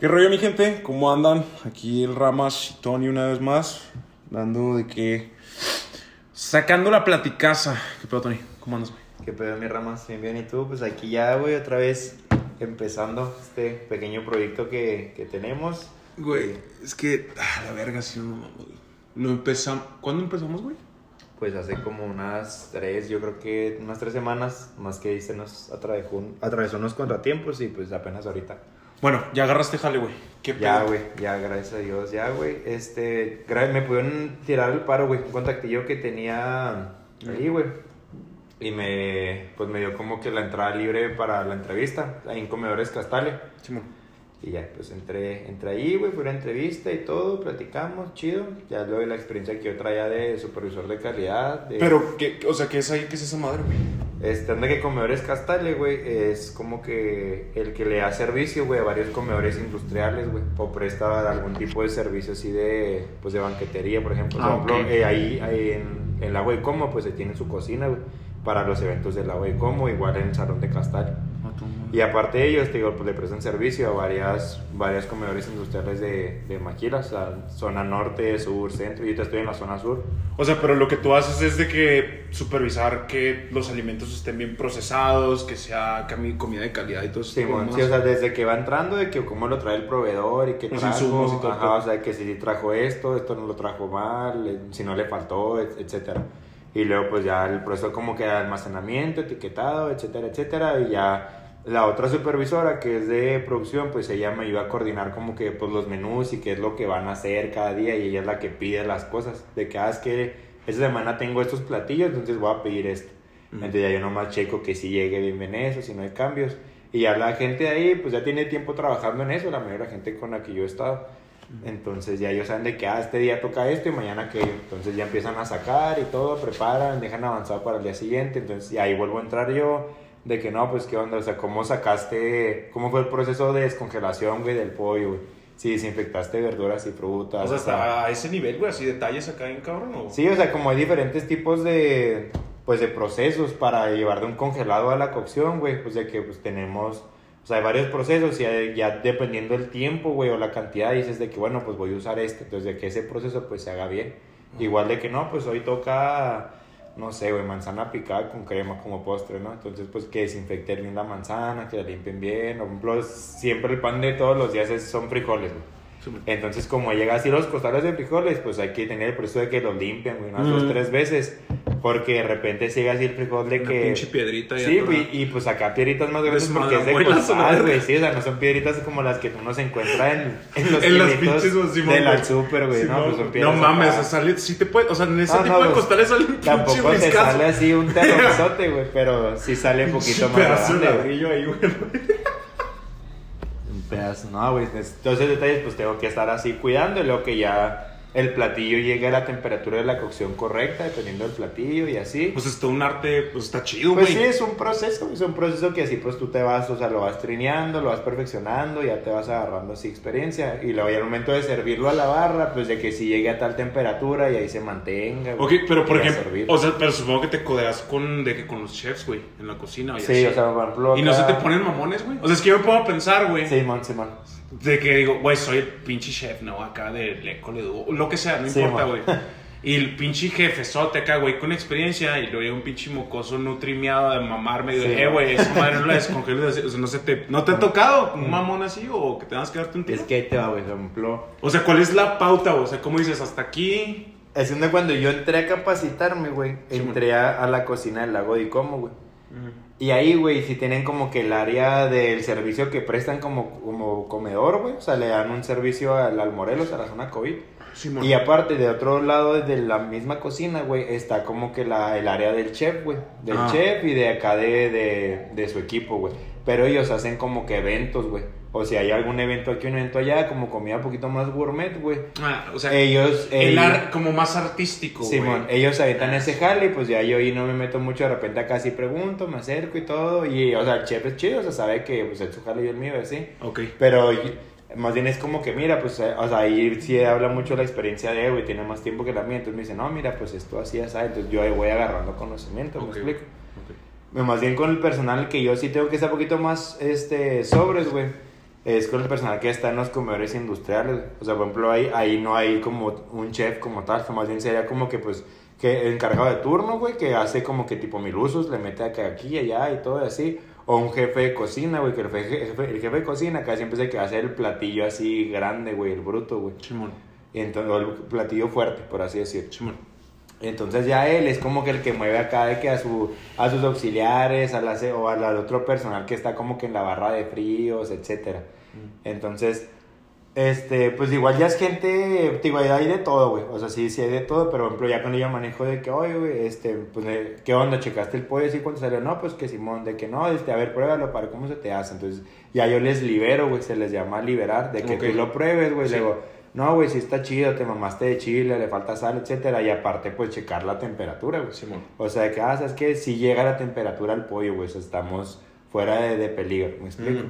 ¿Qué rollo, mi gente? ¿Cómo andan? Aquí el Ramas y Tony una vez más, dando de que... Sacando la platicaza. ¿Qué pedo, Tony? ¿Cómo andas, güey? ¿Qué pedo, mi Ramas? Bien, bien. ¿Y tú? Pues aquí ya, güey, otra vez empezando este pequeño proyecto que, que tenemos. Güey, es que... Ah, la verga, sí, no. Lo empezamos... ¿Cuándo empezamos, güey? Pues hace como unas tres, yo creo que unas tres semanas, más que ahí se nos atravesó, atravesó unos contratiempos y pues apenas ahorita. Bueno, ya agarraste jale, güey. ¿Qué pedo? Ya, güey, ya, gracias a Dios, ya, güey. Este, me pudieron tirar el paro, güey, un contactillo que tenía ahí, güey. Y me, pues me dio como que la entrada libre para la entrevista, ahí en Comedores Castale. Simón. Y ya, pues entré, entré ahí, güey, fue una entrevista y todo, platicamos, chido. Ya luego de la experiencia que yo traía de supervisor de calidad. De, Pero, ¿qué, o sea, ¿qué es ahí? ¿Qué es esa madre, güey? Este, anda que Comedores Castale, güey, es como que el que le da servicio, güey, a varios comedores industriales, güey. O presta algún tipo de servicio así de, pues, de banquetería, por ejemplo. Ah, por ejemplo, ok. eh, ahí, ahí en, en la güey Como, pues, se tiene su cocina, güey, para los eventos de la güey Como, igual en el Salón de Castale. Y aparte de ellos, te digo, pues le prestan servicio a varias, varias comedores industriales de, de Maquila, o sea, zona norte, sur, centro. Yo ahorita estoy en la zona sur. O sea, pero lo que tú haces es de que supervisar que los alimentos estén bien procesados, que sea comida de calidad y todo eso. Sí, sí, o sea, desde que va entrando, de que cómo lo trae el proveedor y qué Los trajo. insumos y todo ajá, o sea, que si trajo esto, esto no lo trajo mal, eh, si no le faltó, et- etcétera. Y luego, pues ya el proceso como que de almacenamiento, etiquetado, etcétera, etcétera. Y ya la otra supervisora que es de producción, pues ella me iba a coordinar como que pues los menús y qué es lo que van a hacer cada día. Y ella es la que pide las cosas. De que, ah, es que esta semana tengo estos platillos, entonces voy a pedir esto. Ujú. Entonces ya yo nomás checo que si llegue bien bien eso, si no hay cambios. Y ya la gente de ahí, pues ya tiene tiempo trabajando en eso, la mayoría de la gente con la que yo he estado. Entonces ya ellos saben de que, ah, este día toca esto y mañana aquello. Entonces ya empiezan a sacar y todo, preparan, dejan avanzado para el día siguiente. Entonces y ahí vuelvo a entrar yo, de que no, pues qué onda, o sea, cómo sacaste, cómo fue el proceso de descongelación, güey, del pollo, güey. Si desinfectaste verduras y frutas. O sea, hasta a ese nivel, güey, así detalles acá en cabrón. ¿o? Sí, o sea, como hay diferentes tipos de, pues, de procesos para llevar de un congelado a la cocción, güey, pues de que pues tenemos, o sea, hay varios procesos y ya, ya dependiendo del tiempo, güey, o la cantidad, dices de que, bueno, pues voy a usar este, entonces de que ese proceso pues se haga bien. Igual de que no, pues hoy toca, no sé, güey, manzana picada con crema como postre, ¿no? Entonces, pues que desinfecten bien la manzana, que la limpien bien, por ejemplo, siempre el pan de todos los días es- son frijoles, güey. Entonces, como llega así los costales de frijoles, pues hay que tener el proceso de que los limpian, güey, unas dos, Mm. tres veces. Porque de repente llega así el frijol de Una que. pinche piedrita ahí Sí, güey, y pues acá piedritas más grandes porque es de la costal, güey. Sí, o sea, no son piedritas como las que uno se encuentra en, en los En las pinches, Simón, del güey. super, güey. No, pues son No piedras. mames, acá. o sale, sí te puede, o sea, en ese tipo no, de pues, costales sale un Tampoco se sale así un terrorizote, güey, pero sí sale un poquito más pedazo de grande. ladrillo ahí, güey. Pedazo, no, güey. Entonces, detalles, pues tengo que estar así cuidando. Y luego que ya el platillo llegue a la temperatura de la cocción correcta, dependiendo del platillo y así. Pues es todo un arte, pues está chido, Pues sí, es un proceso, es un proceso que así pues tú te vas, o sea, lo vas trineando, lo vas perfeccionando, ya te vas agarrando así experiencia y luego ya al momento de servirlo a la barra, pues de que si llegue a tal temperatura y ahí se mantenga. Ok, pero por ejemplo, o sea, pero supongo que te codeas con, de que con los chefs, güey, en la cocina. y sí, así. o sea, por ejemplo, Y no se te ponen mamones, güey. O sea, es que yo me puedo pensar, güey. Simón, Simón. De que digo, güey, soy el pinche chef, ¿no? Acá de Leco, lo que sea, no Sí, importa, güey. Y el pinche jefezote acá, güey, con experiencia. Y luego llega un pinche mocoso nutrimiado de mamarme. Y digo, Sí, eh, güey, esa madre no la descongeles. O sea, no, se te, ¿no te ha tocado un mamón así o que tengas que darte un tiro? Es que ahí te va, güey, ejemplo. O sea, ¿cuál es la pauta, güey? O sea, ¿cómo dices? Hasta aquí. Es cuando yo entré a capacitarme, güey, Sí, entré a, a la cocina del lago de Como, güey. Y ahí, güey, si tienen como que el área del servicio que prestan como, como comedor, güey. O sea, le dan un servicio al, al Morelos, a la zona COVID. Simón. Y aparte, de otro lado de la misma cocina, güey, está como que la, el área del chef, güey. Del Ah. chef y de acá de, de, de su equipo, güey. Pero ellos hacen como que eventos, güey. O si hay algún evento aquí, un evento allá, como comida un poquito más gourmet, güey. Ah, o sea, Ellos... el ellos- ar- como más artístico, güey. Simón, ellos aventan ese jale y pues ya yo ahí no me meto mucho, de repente acá sí pregunto, me acerco y todo, y o sea, el chef es chido, o sea, sabe que pues es su jale y el mío, así, Ok. pero más bien es como que mira, pues, eh, o sea, ahí sí habla mucho la experiencia de, güey, tiene más tiempo que la mía, entonces me dice, no, mira, pues esto así, ya sabes, entonces yo ahí voy agarrando conocimiento. ¿me explico? Ok. Más bien con el personal que yo sí tengo que estar un poquito más, este, sobres, güey. Es con el personal que está en los comedores industriales. O sea, por ejemplo, ahí, ahí no hay como un chef como tal, más bien sería como que pues que el encargado de turno, güey, que hace como que tipo mil usos, le mete acá, aquí y allá y todo así. O un jefe de cocina, güey, que el jefe, el jefe de cocina acá siempre es el que hace el platillo así grande, güey, el bruto, güey. Simón. Y entonces, o el platillo fuerte, por así decirlo. Simón. Entonces ya él es como que el que mueve acá de que a, su, a sus auxiliares, a la, o al, otro personal que está como que en la barra de fríos, etcétera. Entonces, este, pues igual ya es gente, digo, hay de todo, güey. O sea, sí, sí hay de todo, pero por ejemplo ya cuando yo manejo de que, oye, güey, este, pues, eh, ¿qué onda? ¿Checaste el pollo? ¿Sí cuánto salió? No, pues que Simón, de que no, este, a ver, pruébalo para ver cómo se te hace. Entonces, ya yo les libero, güey, se les llama liberar, de que Ok. tú lo pruebes, güey. Sí. Luego, no, güey, sí está chido, te mamaste de chile, le falta sal, etcétera. Y aparte, pues checar la temperatura, güey. Simón. O sea, de que, ah, sabes que si llega la temperatura al pollo, güey, estamos fuera de, de peligro, ¿me explico?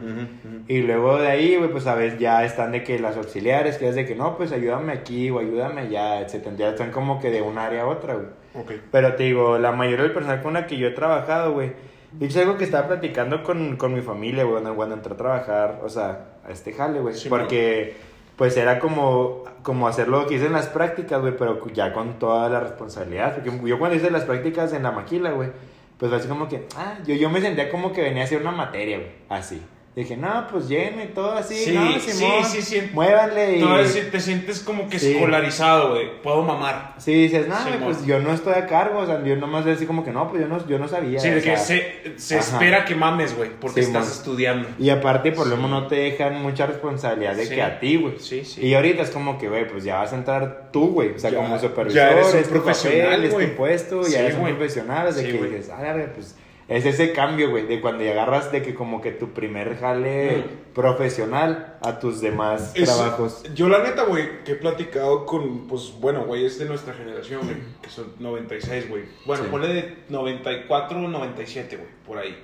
Y luego de ahí, güey, pues a veces ya están de que las auxiliares, que es de que no, pues ayúdame aquí o ayúdame allá, etcétera. Ya están como que de un área a otra, güey. Ok. Pero te digo, la mayoría del personal con la que yo he trabajado, güey, y es algo que estaba platicando con, con mi familia, güey, cuando, cuando entré a trabajar, o sea, a este jale, güey. Sí, porque, pues era como, como hacer lo que hice en las prácticas, güey, pero ya con toda la responsabilidad. Porque yo cuando hice las prácticas en la maquila, güey, pues así como que, ah, yo, yo me sentía como que venía a hacer una materia, güey, así. Dije, no, pues llévenme todo así, Sí, no, sí, Simón, sí, sí. muévanle y... Sí te sientes como que Sí. escolarizado, güey. Puedo mamar. Sí, dices, no, pues yo no estoy a cargo, o sea, yo nomás así como que no, pues yo no, yo no sabía. Sí, o de que sea, se, se espera que mames, güey, porque estás estudiando. Y aparte, por lo Sí. menos no te dejan mucha responsabilidad de Sí. que a ti, güey. Sí, sí. Y ahorita es como que, güey, pues ya vas a entrar tú, güey. O sea, Ya- como supervisor, ya eres un es tu profesional, papel, es güey. tu puesto, Sí, ya eres un profesional. De Sí, que dices, ah, pues es ese cambio, güey, de cuando ya agarras de que como que tu primer jale Mm. profesional a tus demás Es- trabajos. Yo la neta, güey, que he platicado con, pues, bueno, güey, es de nuestra generación, güey, que son 96, güey. Bueno, Sí. ponle de 94, 97, güey, por ahí.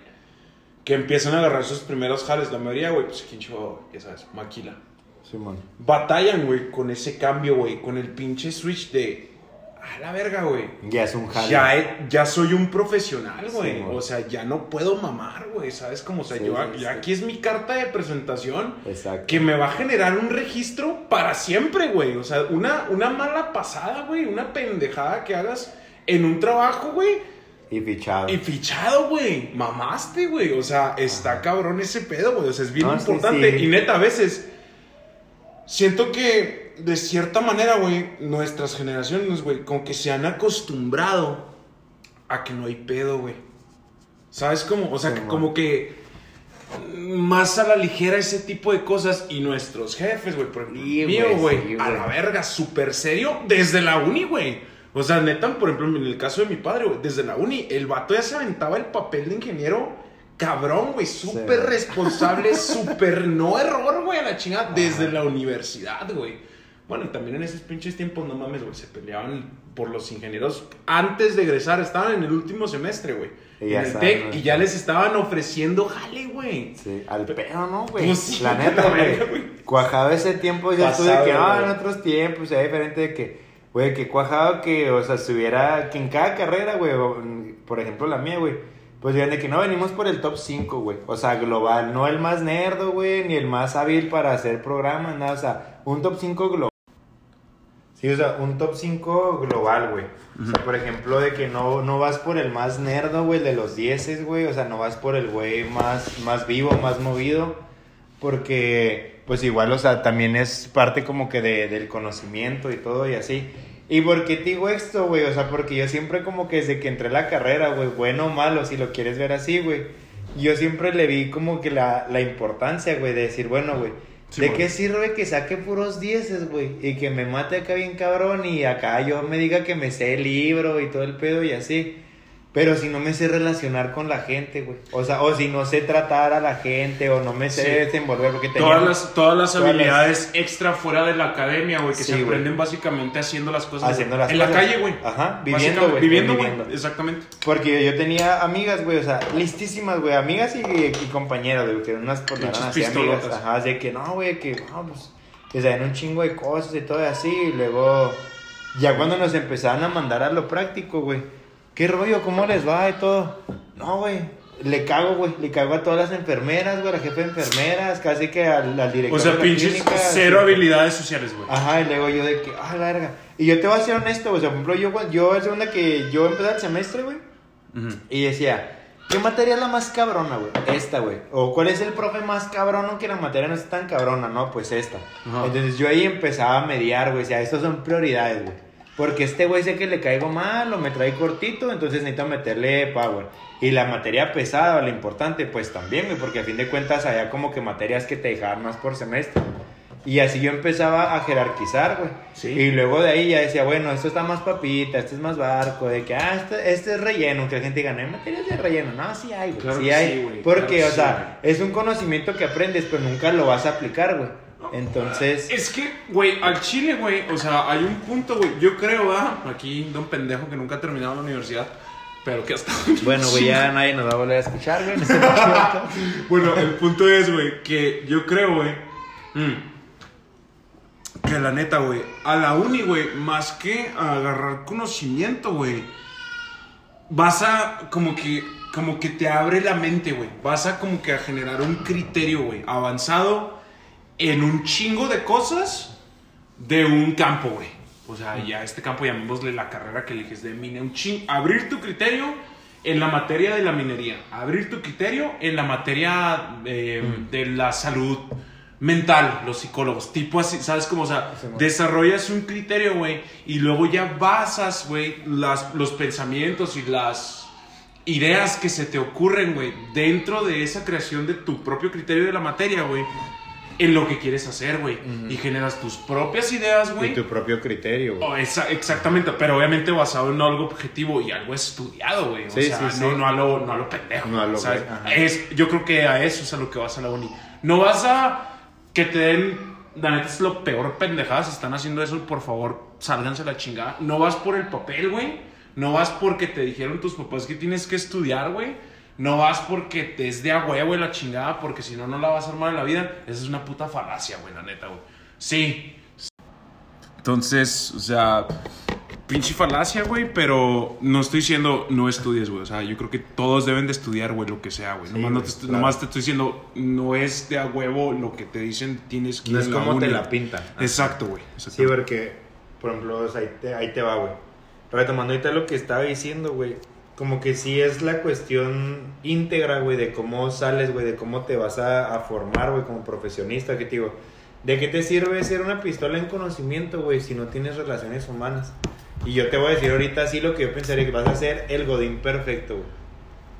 Que empiezan a agarrar sus primeros jales. La mayoría, güey, pues aquí en Chihuahua, ya sabes, maquila. Simón. Batallan, güey, con ese cambio, güey, con el pinche switch de, a la verga, güey. Ya es un jale. Ya, ya soy un profesional, güey. Sí, o sea, ya no puedo mamar, güey. ¿Sabes cómo? O sea, Sí, yo, sí, aquí es mi carta de presentación Exacto. que me va a generar un registro para siempre, güey. O sea, una, una mala pasada, güey. Una pendejada que hagas en un trabajo, güey. Y fichado. Y fichado, güey. Mamaste, güey. O sea, está cabrón ese pedo, güey. O sea, es bien No, importante. Y neta, a veces siento que de cierta manera, güey, nuestras generaciones, güey, como que se han acostumbrado a que no hay pedo, güey. ¿Sabes cómo? O sea, Sí, que como que más a la ligera ese tipo de cosas y nuestros jefes, güey, por ejemplo, Sí, mío, güey, sí, a la verga, súper serio, desde la uni, güey. O sea, neta, por ejemplo, en el caso de mi padre, güey, desde la uni, el vato ya se aventaba el papel de ingeniero cabrón, güey, súper responsable, súper no error, güey, a la chingada, desde la universidad, güey. Bueno, también en esos pinches tiempos, no mames, güey, se peleaban por los ingenieros antes de egresar, estaban en el último semestre, güey. Y En el TEC, y ya les estaban ofreciendo jale, güey. Sí, al pedo, ¿no, güey? Pues sí, la neta, güey. Cuajado ese tiempo, ya estuve que, ah, en otros tiempos, ya diferente de que, güey, que cuajado que, o sea, estuviera, que en cada carrera, güey, por ejemplo la mía, güey, pues digan de que no venimos por el top 5, güey. O sea, global, no el más nerdo, güey, ni el más hábil para hacer programas, nada, o sea, un top 5 global. Sí, o sea, un top 5 global, güey. O sea, por ejemplo, de que no, no vas por el más nerdo, güey, de los 10, güey. O sea, no vas por el güey más, más vivo, más movido. Porque, pues igual, o sea, también es parte como que de, del conocimiento y todo y así. ¿Y por qué te digo esto, güey? O sea, porque yo siempre como que desde que entré a la carrera, güey, bueno o malo, si lo quieres ver así, güey. Yo siempre le vi como que la, la importancia, güey, de decir, bueno, güey, Sí, ¿de qué sirve que saque puros dieces, güey? Y que me mate acá bien cabrón y acá yo me diga que me sé el libro y todo el pedo y así. Pero si no me sé relacionar con la gente, güey. O sea, o si no sé tratar a la gente o no me sé Sí. desenvolver porque. Todas las, todas las todas habilidades extra fuera de la academia, güey, que Sí, se aprenden básicamente haciendo las cosas Haciendo las en cosas. la calle, güey. Ajá, viviendo, güey, Viviendo, güey. Exactamente. Porque yo, tenía amigas, güey, o sea, listísimas, güey, amigas y, y compañeras, güey, que unas por Pinches así amigas, ajá, de que no, güey, que no, pues, que saben un chingo de cosas y todo así, y luego, ya cuando nos empezaban a mandar a lo práctico, güey, ¿qué rollo? ¿Cómo les va y todo? No, güey, Le cago, güey. Le cago a todas las enfermeras, güey. A la jefe de enfermeras, casi que al, al director O sea, de la pinches clínica, cero habilidades sociales, güey. Ajá, y luego yo de que, ah, la verga. Y yo te voy a ser honesto, güey. O sea, por ejemplo, yo, yo es onda que yo empecé el semestre, güey. Y decía, ¿qué materia es la más cabrona, güey? Esta, güey. O ¿cuál es el profe más cabrón aunque la materia no es tan cabrona? No, pues esta. Ajá. Entonces yo ahí empezaba a mediar, güey. O sea, estas son prioridades, güey. Porque este güey sé que le caigo mal o me trae cortito, entonces necesito meterle power. Y la materia pesada la importante, pues también, güey. Porque a fin de cuentas había como que materias que te dejaban más por semestre. Y así yo empezaba a jerarquizar, güey. Sí. Y luego de ahí ya decía, bueno, esto está más papita, este es más barco, de que, ah, este, este es relleno, que la gente diga, no hay materias de relleno. No, sí hay, güey, Claro sí hay. sí, güey, porque, claro o sí, sea, es un conocimiento que aprendes, pero nunca lo vas a aplicar, güey. Entonces, Es que, güey, al chile, güey, o sea, hay un punto, güey, yo creo, ¿verdad? Aquí de un pendejo que nunca ha terminado la universidad, pero que hasta... bueno, güey, ya nadie nos va a volver a escuchar, güey. ese bueno, el punto es, güey, que yo creo, güey, mm, que la neta, güey, a la uni, güey, más que agarrar conocimiento, güey, vas a como que como que te abre la mente, güey. Vas a como que a generar un criterio, güey, avanzado en un chingo de cosas de un campo, güey. O sea, ya este campo llamémosle la carrera que eliges de mine, un ching, abrir tu criterio en la materia de la minería, abrir tu criterio en la materia eh, de la salud mental, los psicólogos, tipo así, ¿sabes cómo? O sea, Sí, desarrollas un criterio, güey, y luego ya basas, güey, los pensamientos y las ideas que se te ocurren, güey, dentro de esa creación de tu propio criterio de la materia, güey, en lo que quieres hacer, güey, y generas tus propias ideas, Y güey. tu propio criterio, güey. Oh, esa- exactamente, pero obviamente basado en algo objetivo y algo estudiado, güey. O Sí, sea, sí, no, sí. no, a lo, no a lo pendejo. No a lo ¿sabes? Es, yo creo que a eso es a lo que vas a la uni. No vas a que te den. La neta es lo peor pendejadas. Si están haciendo eso, por favor, sálganse la chingada. No vas por el papel, güey. No vas porque te dijeron tus papás que tienes que estudiar, güey. No vas porque te es de a huevo y la chingada, porque si no, no la vas a armar en la vida. Esa es una puta falacia, güey, la neta, güey. Sí, entonces, o sea, pinche falacia, güey, pero no estoy diciendo no estudies, güey. O sea, yo creo que todos deben de estudiar, güey, lo que sea, güey. Sí, nomás, no claro. nomás te estoy diciendo, no es de a huevo lo que te dicen, tienes que No ir es como te la pintan. Exacto, güey. Sí, porque, por ejemplo, o sea, ahí, te, ahí te va, güey. Retomando ahorita lo que estaba diciendo, güey. Como que sí es la cuestión íntegra, güey, de cómo sales, güey, de cómo te vas a, formar, güey, como profesionista, que te digo. ¿De qué te sirve ser una pistola en conocimiento, güey, si no tienes relaciones humanas? Y yo te voy a decir ahorita sí lo que yo pensaría que vas a ser el godín perfecto, güey.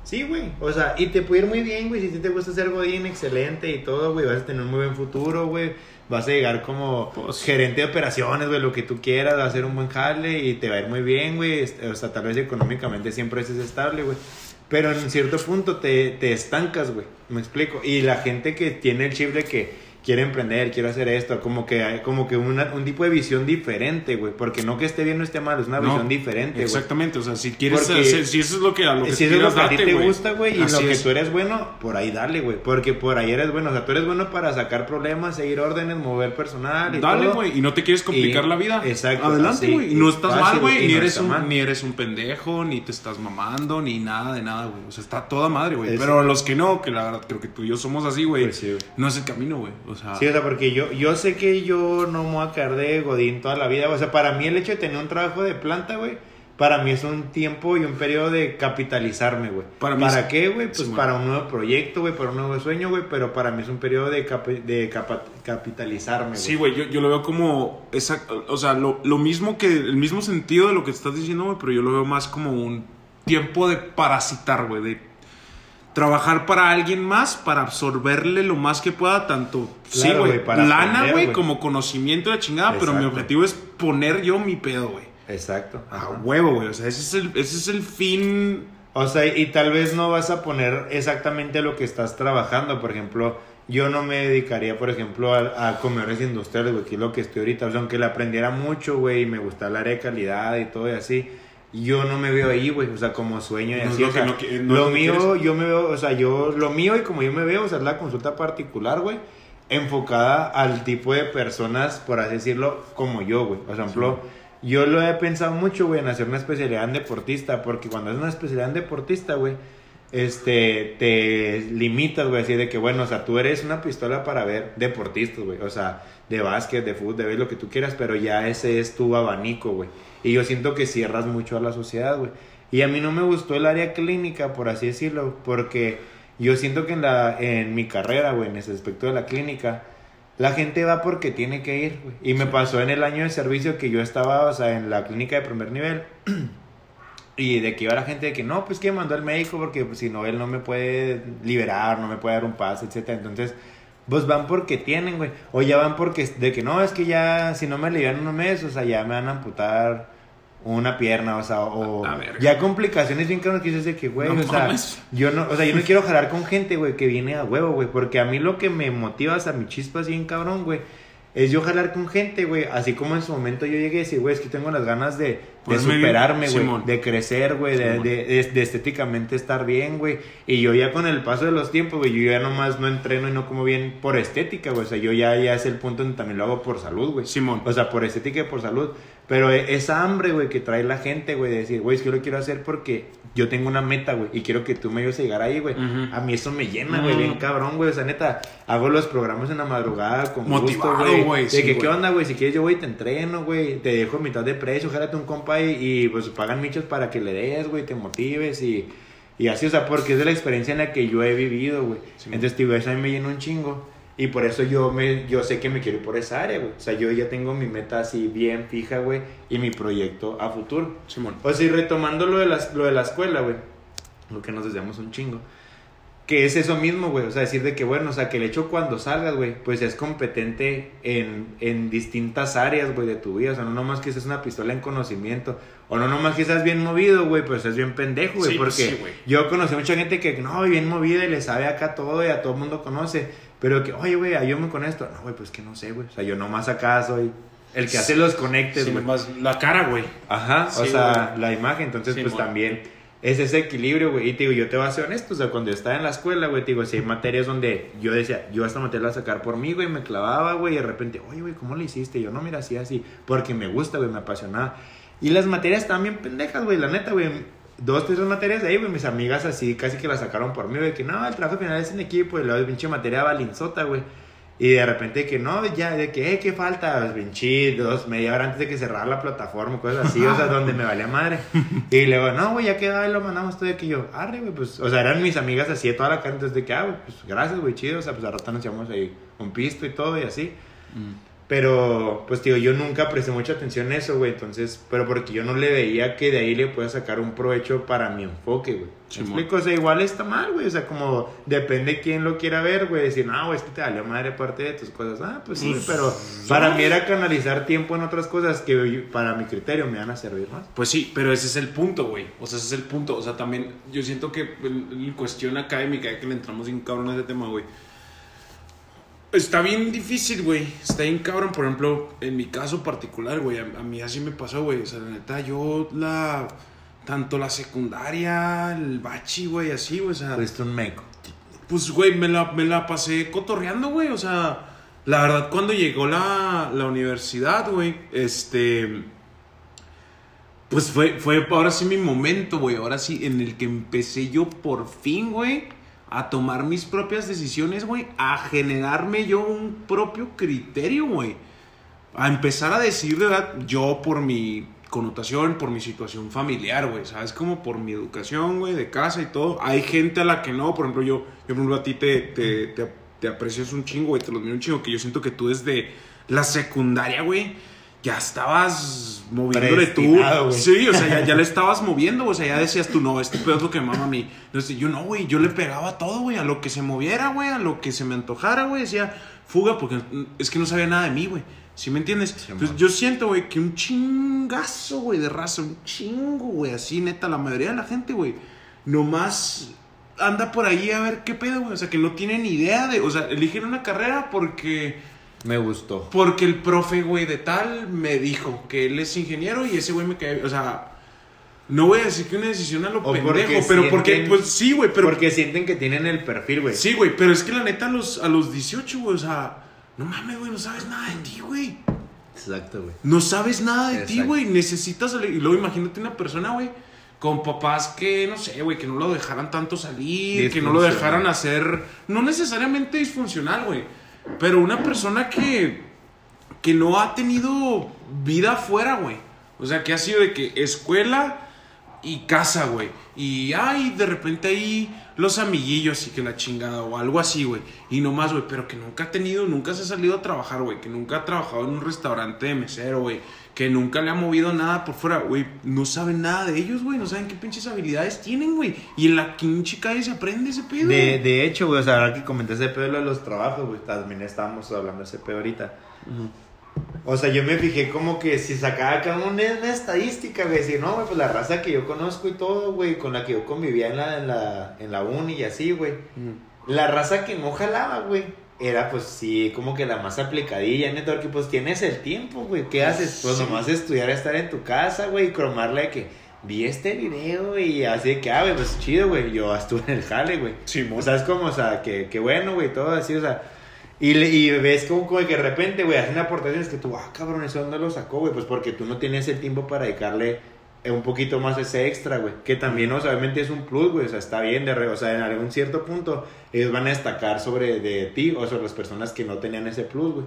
Sí, güey. O sea, y te puede ir muy bien, güey. Si te gusta ser godín, excelente y todo, güey. Vas a tener un muy buen futuro, güey. Vas a llegar como Pues- gerente de operaciones, güey, lo que tú quieras. Vas a hacer un buen jale y te va a ir muy bien, güey. Este, O sea, tal vez económicamente siempre estés estable, güey. Pero en cierto punto te, te estancas, güey. Me explico. Y la gente que tiene el chip de que quiere emprender, quiere hacer esto, como que hay como que una- un tipo de visión diferente, güey. Porque no que esté bien o esté mal, es una No, visión diferente, güey. Exactamente, o sea, si quieres hacer- si eso es lo que a lo que Si eso es lo que a ti te güey. gusta, güey, y Así lo que es. tú eres bueno, por ahí dale, güey. Porque por ahí eres bueno. O sea, tú eres bueno para sacar problemas, seguir órdenes, mover personal y Dale, todo. güey, y no te quieres complicar Y- la vida. exacto, Adelante, güey. Y no estás fácil, mal, güey. Ni, no eres un, mal. ni eres un pendejo, ni te estás mamando, ni nada de nada, güey. O sea, está toda madre, güey. Pero los que no, que la verdad creo que tú y yo somos así, güey. Pues güey. no es el camino, güey. Sea, Sí, o sea, porque yo, yo sé que yo no me voy a caer de Godín toda la vida. O sea, para mí el hecho de tener un trabajo de planta, güey, para mí es un tiempo y un periodo de capitalizarme, güey. Para mí ¿Para es- qué, güey? Pues Sí, para un nuevo proyecto, güey, para un nuevo sueño, güey. Pero para mí es un periodo de, de capa- capitalizarme, güey. Sí, güey, yo, yo lo veo como, esa, o sea, lo, lo mismo que, el mismo sentido de lo que estás diciendo, güey, pero yo lo veo más como un tiempo de parasitar, güey, de trabajar para alguien más, para absorberle lo más que pueda, tanto, Claro, para lana, güey, como conocimiento de chingada, pero mi objetivo es poner yo mi pedo, güey. Exacto. A huevo, güey, o sea, ese es el, ese es el fin O sea, y tal vez no vas a poner exactamente lo que estás trabajando. Por ejemplo, yo no me dedicaría, por ejemplo, a, a comedores industriales, güey, que es lo que estoy ahorita. O sea, aunque le aprendiera mucho, güey, y me gusta el área de calidad y todo y así, yo no me veo ahí, güey, o sea, como sueño y No así. lo o sea, no no lo mío, yo me veo, o sea, yo, lo mío y como yo me veo, o sea, es la consulta particular, güey, enfocada al tipo de personas, por así decirlo, como yo, güey. Por ejemplo, yo lo he pensado mucho, güey, en hacer una especialidad en deportista, porque cuando es una especialidad en deportista, güey, este, te limitas, güey, así de que, bueno, o sea, tú eres una pistola para ver deportistas, güey, o sea, de básquet, de fútbol, de ver lo que tú quieras, pero ya ese es tu abanico, güey. Y yo siento que cierras mucho a la sociedad, güey. Y a mí no me gustó el área clínica, por así decirlo, porque yo siento que en, la, en mi carrera, güey, en ese aspecto de la clínica, la gente va porque tiene que ir, güey. Y me pasó en el año de servicio que yo estaba, o sea, en la clínica de primer nivel. y de que iba la gente de que no, pues que mandó al médico porque pues, si no, él no me puede liberar, no me puede dar un pase, etcétera. Entonces, pues van porque tienen, güey. O ya van porque, de que no, es que ya, si no me liberan unos meses, o sea, ya me van a amputar una pierna, o sea, o ya complicaciones bien claras que dices de que, güey, o sea, yo no, o sea, yo no quiero jalar con gente, güey, que viene a huevo, güey, porque a mí lo que me motiva, o sea, mi chispa así bien cabrón, güey, es yo jalar con gente, güey, así como en su momento yo llegué y decir, güey, es que tengo las ganas de, de superarme, güey, de crecer, güey, de, de- de estéticamente estar bien, güey, y yo ya con el paso de los tiempos, güey, yo ya nomás no entreno y no como bien por estética, güey, o sea, yo ya, ya es el punto donde también lo hago por salud, güey. Simón. O sea, por estética y por salud. Pero e- esa hambre, güey, que trae la gente, güey, de decir, güey, es que yo lo quiero hacer porque yo tengo una meta, güey, y quiero que tú me ayudes a llegar ahí, güey. A mí eso me llena, güey, Mm. bien cabrón, güey. O sea, neta, hago los programas en la madrugada con Motivado, gusto, güey. De sí, que. ¿qué onda, güey? Si quieres, yo, güey, te entreno, güey. Te dejo a mitad de precio, jálate un compa y, y, pues pagan michos para que le des, güey, te motives y, y así, o sea, porque es de la experiencia en la que yo he vivido, güey. Sí. Entonces, digo, eso a mí me llena un chingo. Y por eso yo me yo sé que me quiero ir por esa área, güey. O sea, yo ya tengo mi meta así bien fija, güey, y mi proyecto a futuro. Simón. O sea, y retomando lo de, las, lo de la escuela, güey, lo que nos desviamos un chingo, que es eso mismo, güey, o sea, decir de que, bueno, o sea, que el hecho cuando salgas, güey, pues es competente en, en distintas áreas, güey, de tu vida, o sea, no nomás que seas una pistola en conocimiento, o no nomás que seas bien movido, güey, pues es bien pendejo, güey, Sí, porque sí, yo conocí mucha gente que, no, bien movida y le sabe acá todo y a todo el mundo conoce, pero que, oye, güey, ayúdame con esto, no, güey, pues que no sé, güey, o sea, yo nomás acá soy el que hace los conectes, Sí, güey. más la cara, güey. Ajá, o sea, güey. la imagen, entonces Sí, pues también es ese equilibrio, güey. Y te digo, yo te voy a ser honesto, o sea, cuando estaba en la escuela, güey, te digo, si hay materias donde yo decía, yo esta materia la voy a sacar por mí, güey, me clavaba, güey, y de repente, oye, güey, ¿cómo le hiciste? Y yo, no, mira, así, así, porque me gusta, güey, me apasionaba. Y las materias bien pendejas, güey, la neta, güey. Dos, tres materias ahí, güey, mis amigas así casi que la sacaron por mí, güey, que no, el trabajo final es en equipo, y luego pinche materia balinzota, güey. Y de repente que no, ya, de que, eh, ¿qué falta? Pinche, dos, media hora antes de que cerrara la plataforma, cosas así, o sea, donde me valía madre. Y luego, no, güey, ya quedó, ahí lo mandamos todo de que yo, arre, güey, pues, o sea, eran mis amigas así de toda la cara, entonces de que, ah, güey, pues, gracias, güey, chido, o sea, pues, a rato nos llevamos ahí un pisto y todo y así. Pero, pues, tío, yo nunca presté mucha atención a eso, güey. Entonces, pero porque yo no le veía que de ahí le pueda sacar un provecho para mi enfoque, güey. ¿Me explico? O sea, igual está mal, güey. O sea, como depende quién lo quiera ver, güey. Decir, no, güey, es que te valió madre parte de tus cosas. Ah, pues sí, Pues, pero para mí era canalizar tiempo en otras cosas que para mi criterio me van a servir más. Pues sí, pero ese es el punto, güey. O sea, ese es el punto. O sea, también yo siento que en, en cuestión académica, ya que le entramos bien cabrón a ese tema, güey. Está bien difícil, güey. Está bien cabrón. Por ejemplo, en mi caso particular, güey, a, a mí así me pasó, güey. O sea, la neta, yo la... Tanto la secundaria, el bachi, güey, así, güey. O sea, Fuiste un meco. pues, güey, me la, me la pasé cotorreando, güey. O sea, la verdad, cuando llegó la, la universidad, güey, este. Pues fue, fue ahora sí mi momento, güey. Ahora sí, en el que empecé yo por fin, güey, a tomar mis propias decisiones, güey. A generarme yo un propio criterio, güey. A empezar a decir, de verdad, yo por mi connotación, por mi situación familiar, güey. ¿Sabes? Como por mi educación, güey, de casa y todo. Hay gente a la que no. Por ejemplo, yo, por ejemplo, a ti te, te, te, aprecias un chingo, güey. Te los miro un chingo. Que yo siento que tú desde la secundaria, güey, ya estabas moviéndole tú. Sí, o sea, ya, ya le estabas moviendo. O sea, ya decías tú, no, este pedo es lo que mama a mí. Entonces, yo no, güey, yo le pegaba todo, güey, a lo que se moviera, güey, a lo que se me antojara, güey. Decía, fuga, porque es que no sabía nada de mí, güey. ¿Sí me entiendes? Entonces, yo siento, güey, que un chingazo, güey, de raza, un chingo, güey, así, neta, la mayoría de la gente, güey, nomás anda por ahí a ver qué pedo, güey. O sea, que no tienen idea de, o sea, eligen una carrera porque Me gustó. porque el profe, güey, de tal me dijo que él es ingeniero y ese güey me cae. O sea, no voy a decir que una decisión a lo O pendejo, porque pero porque, sienten- pues sí, güey, pero. Porque sienten que tienen el perfil, güey. Sí, güey, pero es que la neta a los, a los 18, güey, o sea, no mames, güey, no sabes nada de ti, güey. Exacto, güey. No sabes nada de ti, güey. Necesitas. ale- Y luego imagínate una persona, güey, con papás que, no sé, güey, que no lo dejaran tanto salir, que no lo dejaran hacer, no necesariamente disfuncional, güey, pero una persona que, que no ha tenido vida afuera, güey. O sea, que ha sido de que escuela y casa, güey. Y, ay, de repente ahí los amiguillos y que la chingada o algo así, güey. Y no más, güey, pero que nunca ha tenido, nunca se ha salido a trabajar, güey. Que nunca ha trabajado en un restaurante de mesero, güey. Que nunca le ha movido nada por fuera, güey. No saben nada de ellos, güey. No saben qué pinches habilidades tienen, güey. Y en la pinche calle se aprende ese pedo. De, de hecho, güey, o sea, ahora que comenté ese pedo de los trabajos, güey, también estábamos hablando de ese pedo ahorita. O sea, yo me fijé como que si sacaba cada una, una estadística, güey, si no, güey, pues la raza que yo conozco y todo, güey, con la que yo convivía en la, en la, en la uni y así, güey. La raza que no jalaba, güey, era pues sí, como que la más aplicadilla, neta, que pues tienes el tiempo, güey, ¿qué haces? Pues Sí. nomás estudiar, estar en tu casa, güey, y cromarle de que vi este video y así de que, ah, güey, pues chido, güey, yo estuve en el jale, güey. Simón. O sea, es como, o sea, que, que bueno, güey, todo así, o sea. Y, le- y ves como, como que de repente, güey, hacen aportaciones que tú, ah, cabrón, ¿eso dónde lo sacó, güey? Pues porque tú no tienes el tiempo para dedicarle un poquito más ese extra, güey. Que también, o sea, obviamente es un plus, güey. O sea, está bien, de re- o sea, en algún cierto punto, ellos van a destacar sobre de ti o sobre las personas que no tenían ese plus, güey.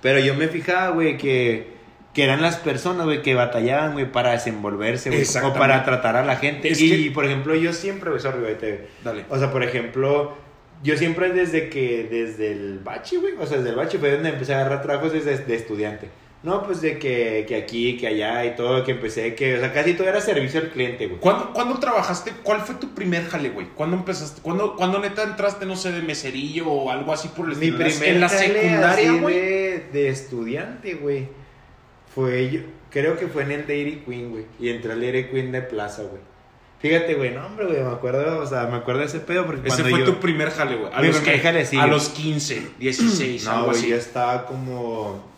Pero yo me fijaba, güey, que, que eran las personas, güey, que batallaban, güey, para desenvolverse, güey. O para tratar a la gente. Es y, que- por ejemplo, yo siempre, güey, sorry, güey, te- Dale. o sea, por ejemplo, yo siempre desde que, desde el bachi, güey, o sea, desde el bachi fue donde empecé a agarrar trabajos desde de estudiante. No, pues de que, que aquí, que allá y todo, que empecé, que, o sea, casi todo era servicio al cliente, güey. ¿Cuándo, cuándo trabajaste? ¿Cuál fue tu primer jale, güey? ¿Cuándo empezaste? ¿Cuándo, cuándo neta entraste, no sé, de meserillo o algo así por el Mi estilo? primer En la secundaria, güey. De, de estudiante, güey. Fue yo, creo que fue en el Dairy Queen, güey. Y entré al Dairy Queen de plaza, güey. Fíjate, güey, no, hombre, güey, me acuerdo, o sea, me acuerdo de ese pedo porque Ese cuando fue yo... tu primer jale, güey. A Mi los que- jale, sí. A los 15, 16, No, algo güey, así. yo estaba como.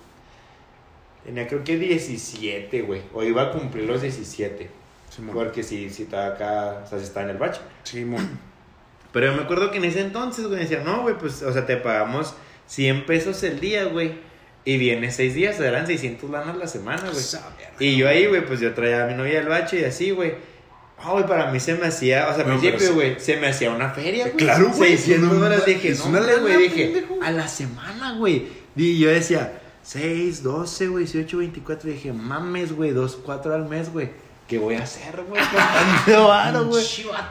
Tenía creo que 17, güey. O iba a cumplir los 17. Simón. Porque sí, sí estaba acá, o sea, sí estaba en el bache. Simón. Pero yo me acuerdo que en ese entonces, güey, decía, no, güey, pues, o sea, te pagamos 100 pesos el día, güey. Y viene 6 días, o eran 600 lanas la semana, güey. Y yo ahí, güey, pues yo traía a mi novia al bache y así, güey. Ah, güey, para mí se me hacía, o sea, al principio, sí. güey, se me hacía una feria, güey. Claro, güey, 600 no dólares, dije, no, güey, dije, a la semana, güey. Y yo decía, 6, 12, güey, 18, 24, dije, mames, güey, 2, 4 al mes, güey. ¿Qué voy a hacer, güey? Con varo, güey.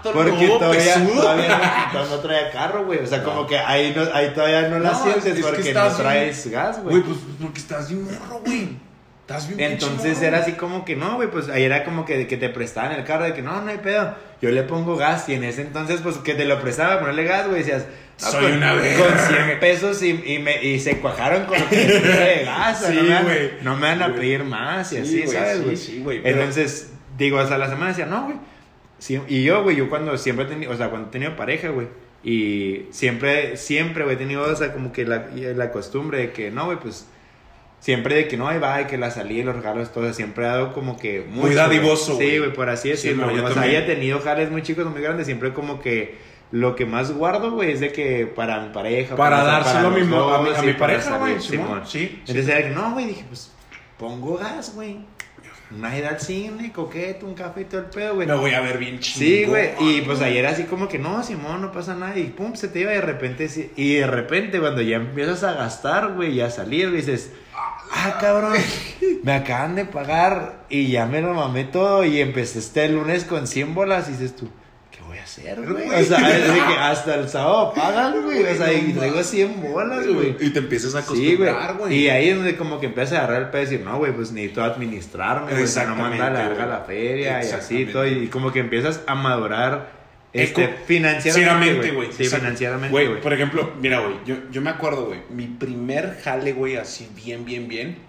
Porque todavía, todavía no, no traía carro, güey. O sea, como que ahí, no, ahí todavía no la No, sientes es que porque no traes gas, Güey, pues porque estás bien morro, güey. Estás bien entonces era así como que no, güey, pues ahí era como que, que te prestaban el carro, de que no, no hay pedo, yo le pongo gas y en ese entonces pues que te lo prestaba ponerle gas, güey, decías, no, Soy con, una verga. con 100 pesos y, y, me, y se cuajaron con lo que les de gas, Sí, no, me van, no me van a pedir más y Sí, así, ¿sabes, güey? sí, güey, pero- Entonces, digo, hasta la semana decía, no, güey, Sí, y yo, güey, yo cuando siempre he tenido, o sea, cuando he tenido pareja, güey, y siempre, siempre, güey, he tenido, o sea, como que la, la costumbre de que, no, güey, pues, siempre de que no, ahí va, que la salida y los regalos, todo, siempre ha dado como que Muy dadivoso. Sí, güey. por así Sí, decirlo. no, o sea, haya tenido jales muy chicos o muy grandes, siempre como que lo que más guardo, güey, es de que para mi pareja. Para dárselo a mi los mo- a mi- a para pareja, güey, sí, sí. Entonces era que, no, güey, dije, pues, pongo gas, güey. Una ida al cine, coqueto, un café y todo el pedo, güey. Me voy a ver bien chingón. Sí, güey. Y pues ayer así como que no, Simón, no pasa nada. Y pum, se te iba y de repente Y de repente cuando ya empiezas a gastar, güey, y a salir, dices, ah, cabrón, me acaban de pagar y ya me lo mamé todo. Y empecé este lunes con 100 bolas y dices tú, ¿qué voy a hacer, güey? O sea, es de que hasta el sábado pagan, güey. O sea, y traigo 100 bolas, güey. Y te empiezas a güey. acostumbrar, güey. Y ahí es donde como que empiezas a agarrar el pedo y decir, no, güey, pues necesito administrarme, güey. o sea, No mandar a la güey. la feria y así todo. Y como que empiezas a madurar este, Eco- financieramente, güey. Sí, financieramente, Güey, güey. por ejemplo, mira, güey, yo, yo me acuerdo, güey, mi primer jale, güey, así bien, bien, bien.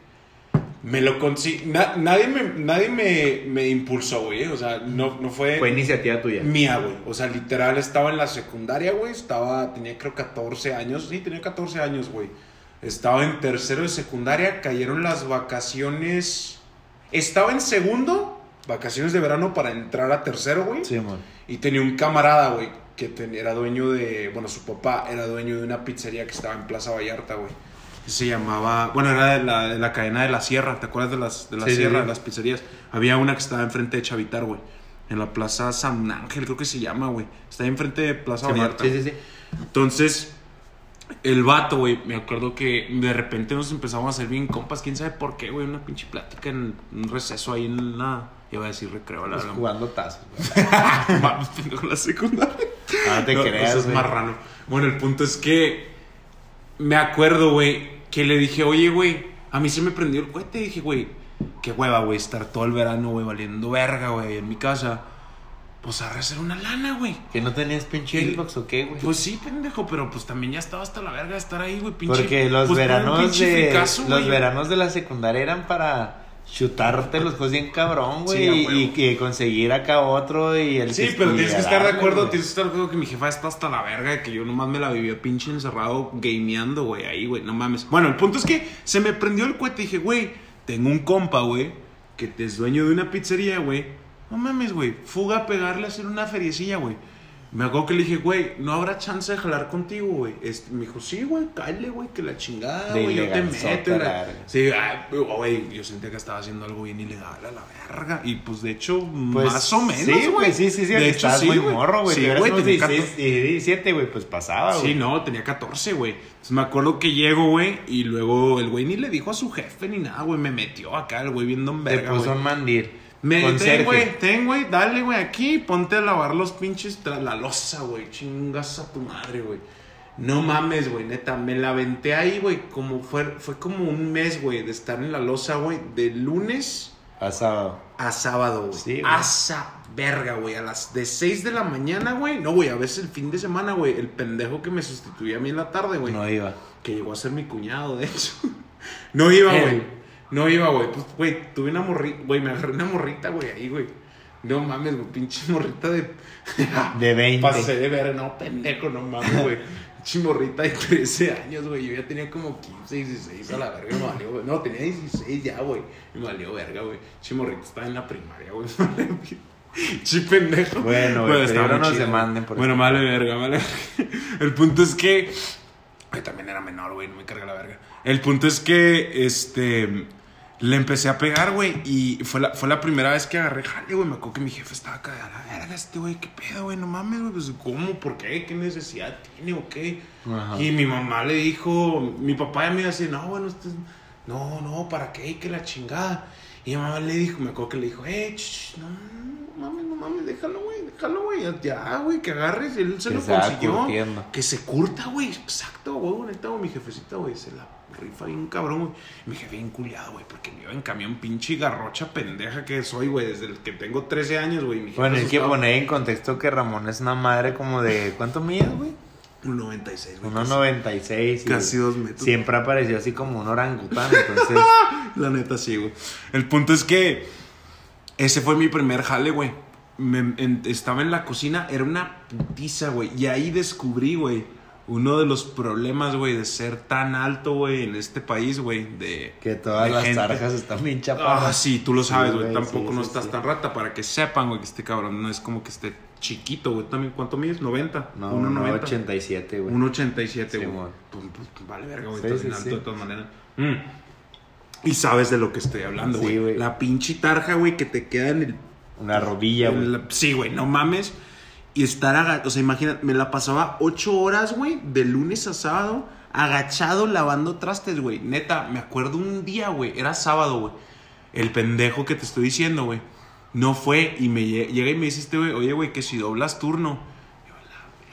Me lo conseguí. nadie me, nadie me, me impulsó, güey. O sea, no, no fue, Fue iniciativa tuya. mía, güey. O sea, literal, estaba en la secundaria, güey. Estaba, tenía creo 14 años. Sí, tenía 14 años, güey. Estaba en tercero de secundaria. Cayeron las vacaciones. Estaba en segundo, vacaciones de verano para entrar a tercero, güey. Sí, man. Y tenía un camarada, güey, que ten- era dueño de. Bueno, su papá era dueño de una pizzería que estaba en Plaza Vallarta, güey. Se llamaba, bueno, era de la, de la cadena de la Sierra, ¿te acuerdas de las de la Sí, Sierra, sí. de las pizzerías? Había una que estaba enfrente de Chavitar, güey. En la Plaza San Ángel, creo que se llama, güey. Está ahí enfrente de Plaza Sí, Vallarta. sí, sí, sí. Entonces, el vato, güey, me acuerdo que de repente nos empezamos a hacer bien compas, quién sabe por qué, güey, una pinche plática en un receso ahí en la, iba a decir recreo, la Pues verdad. jugando tazos, güey. Vamos, pendejo, la secundaria. Ah, te No, creas, eso es marrano. Bueno, el punto es que me acuerdo, güey, que le dije, oye, güey, a mí se me prendió el cohete. Dije, güey, qué hueva, güey, estar todo el verano, güey, valiendo verga, güey, en mi casa. Pues a hacer una lana, güey. ¿Que no tenías pinche Xbox o qué, güey? Pues sí, pendejo, pero pues también ya estaba hasta la verga de estar ahí, güey, pinche. Porque los pues, veranos de fricazo, los veranos de la secundaria eran para chutarte los juegos bien cabrón, güey, Sí, y, que conseguir acá otro y el Sí, pero tienes que estar de acuerdo, tienes que estar de acuerdo que mi jefa está hasta la verga de que yo nomás me la vivía pinche encerrado gameando, güey, ahí, güey, no mames. Bueno, el punto es que se me prendió el cohete y dije, güey, tengo un compa, güey, que es dueño de una pizzería, güey. No mames, güey, fuga a pegarle a hacer una feriecilla, güey. Me acuerdo que le dije, güey, no habrá chance de jalar contigo, güey. Este, me dijo, sí, güey, cállate, güey, que la chingada, güey, yo te meto. la-. Sí, güey, yo sentía que estaba haciendo algo bien ilegal a la verga. Y pues de hecho, Pues, más o menos, Sí, güey. sí, sí, sí. De hecho, estás sí, muy morro, güey. Sí, güey, tenía 16 y 17, güey, pues pasaba, güey. Sí, no, tenía 14, güey. Entonces me acuerdo que llego, güey, y luego el güey ni le dijo a su jefe ni nada, güey. Me metió acá el güey viendo en Te verga, puso güey. un mandir. Me ten, güey, ten, güey, dale, güey, aquí, ponte a lavar los pinches tras la losa, güey. Chingas a tu madre, güey. No mames, güey, neta, me la aventé ahí, güey, como fue, fue como un mes, güey, de estar en la losa, güey, de lunes A sábado. a sábado, güey. Sí. Asa verga, güey. A las de 6 de la mañana, güey. No, güey, a veces el fin de semana, güey. El pendejo que me sustituía a mí en la tarde, güey. No iba. Que llegó a ser mi cuñado, de hecho. No iba, güey. No iba, güey. Pues, güey, tuve una morrita, güey. Me agarré una morrita, güey, ahí, güey. No mames, güey. Pinche morrita de. De 20. Pasé de ver, no, pendejo, no mames, güey. Pinche morrita de 13 años, güey. Yo ya tenía como 15, 16 a la verga. Me valió, güey. No, tenía 16 ya, güey. Me valió verga, güey. Pinche morrita estaba en la primaria, güey. Chi pendejo. Bueno, güey, estaba pero no se manden por Bueno, vale verga, vale verga. El punto es que. Güey, también era menor, güey, no me carga la verga. El punto es que, este. Le empecé a pegar, güey, y fue la, fue la primera vez que agarré jale, güey. Me acuerdo que mi jefe estaba acá, la verga, este güey, qué pedo, güey, no mames, güey, pues, ¿cómo? ¿Por qué? ¿Qué necesidad tiene o qué? Ajá. Y mi mamá le dijo, mi papá ya me iba a decir, no, bueno, usted, no, no, ¿para qué? Que la chingada. Y mi mamá le dijo, me acuerdo que le dijo, eh, ch, no, no mames, no mames, déjalo, güey, déjalo, güey, ya, güey, que agarres, él se Que lo se consiguió. Que se curta, güey, exacto, güey, neta, güey, mi jefecita, güey, se la rifa bien cabrón, güey. Mi jefe bien culiado, güey, porque me iba en camión pinche garrocha pendeja que soy, güey, desde el que tengo 13 años, güey. Bueno, hay que poner en contexto que Ramón es una madre como de. ¿Cuánto mide, güey? Un 96, güey. 1.96. y Casi dos metros. Siempre apareció así como un orangután, entonces. La neta sí, güey. El punto es que ese fue mi primer jale, güey. Me- en- estaba en la cocina, era una putiza, güey. Y ahí descubrí, güey, uno de los problemas, güey, de ser tan alto, güey, en este país, güey. De Que todas de las gente. tarjas están bien chapadas. Ah, sí, tú lo sabes, güey. Tampoco sí, no sí, estás tan rata para que sepan, güey, que este cabrón no es como que esté chiquito, güey. También, ¿cuánto mides? 90. No, 1.90. 1.87, güey. 1.87, Sí, güey. mon. Pues, pues, vale, verga, güey. Estás bien alto de todas maneras. Mm. Y sabes de lo que estoy hablando, güey. la pinche tarja, güey, que te queda en el. Una rodilla, en güey. la- Sí, güey, no mames. Y estar agachado. O sea, imagínate, me la pasaba ocho horas, güey, de lunes a sábado, agachado lavando trastes, güey. Neta, me acuerdo un día, güey. Era sábado, güey. El pendejo que te estoy diciendo, güey. No fue y me lle- llega y me dice este, güey, oye, güey, que si doblas turno. Yo,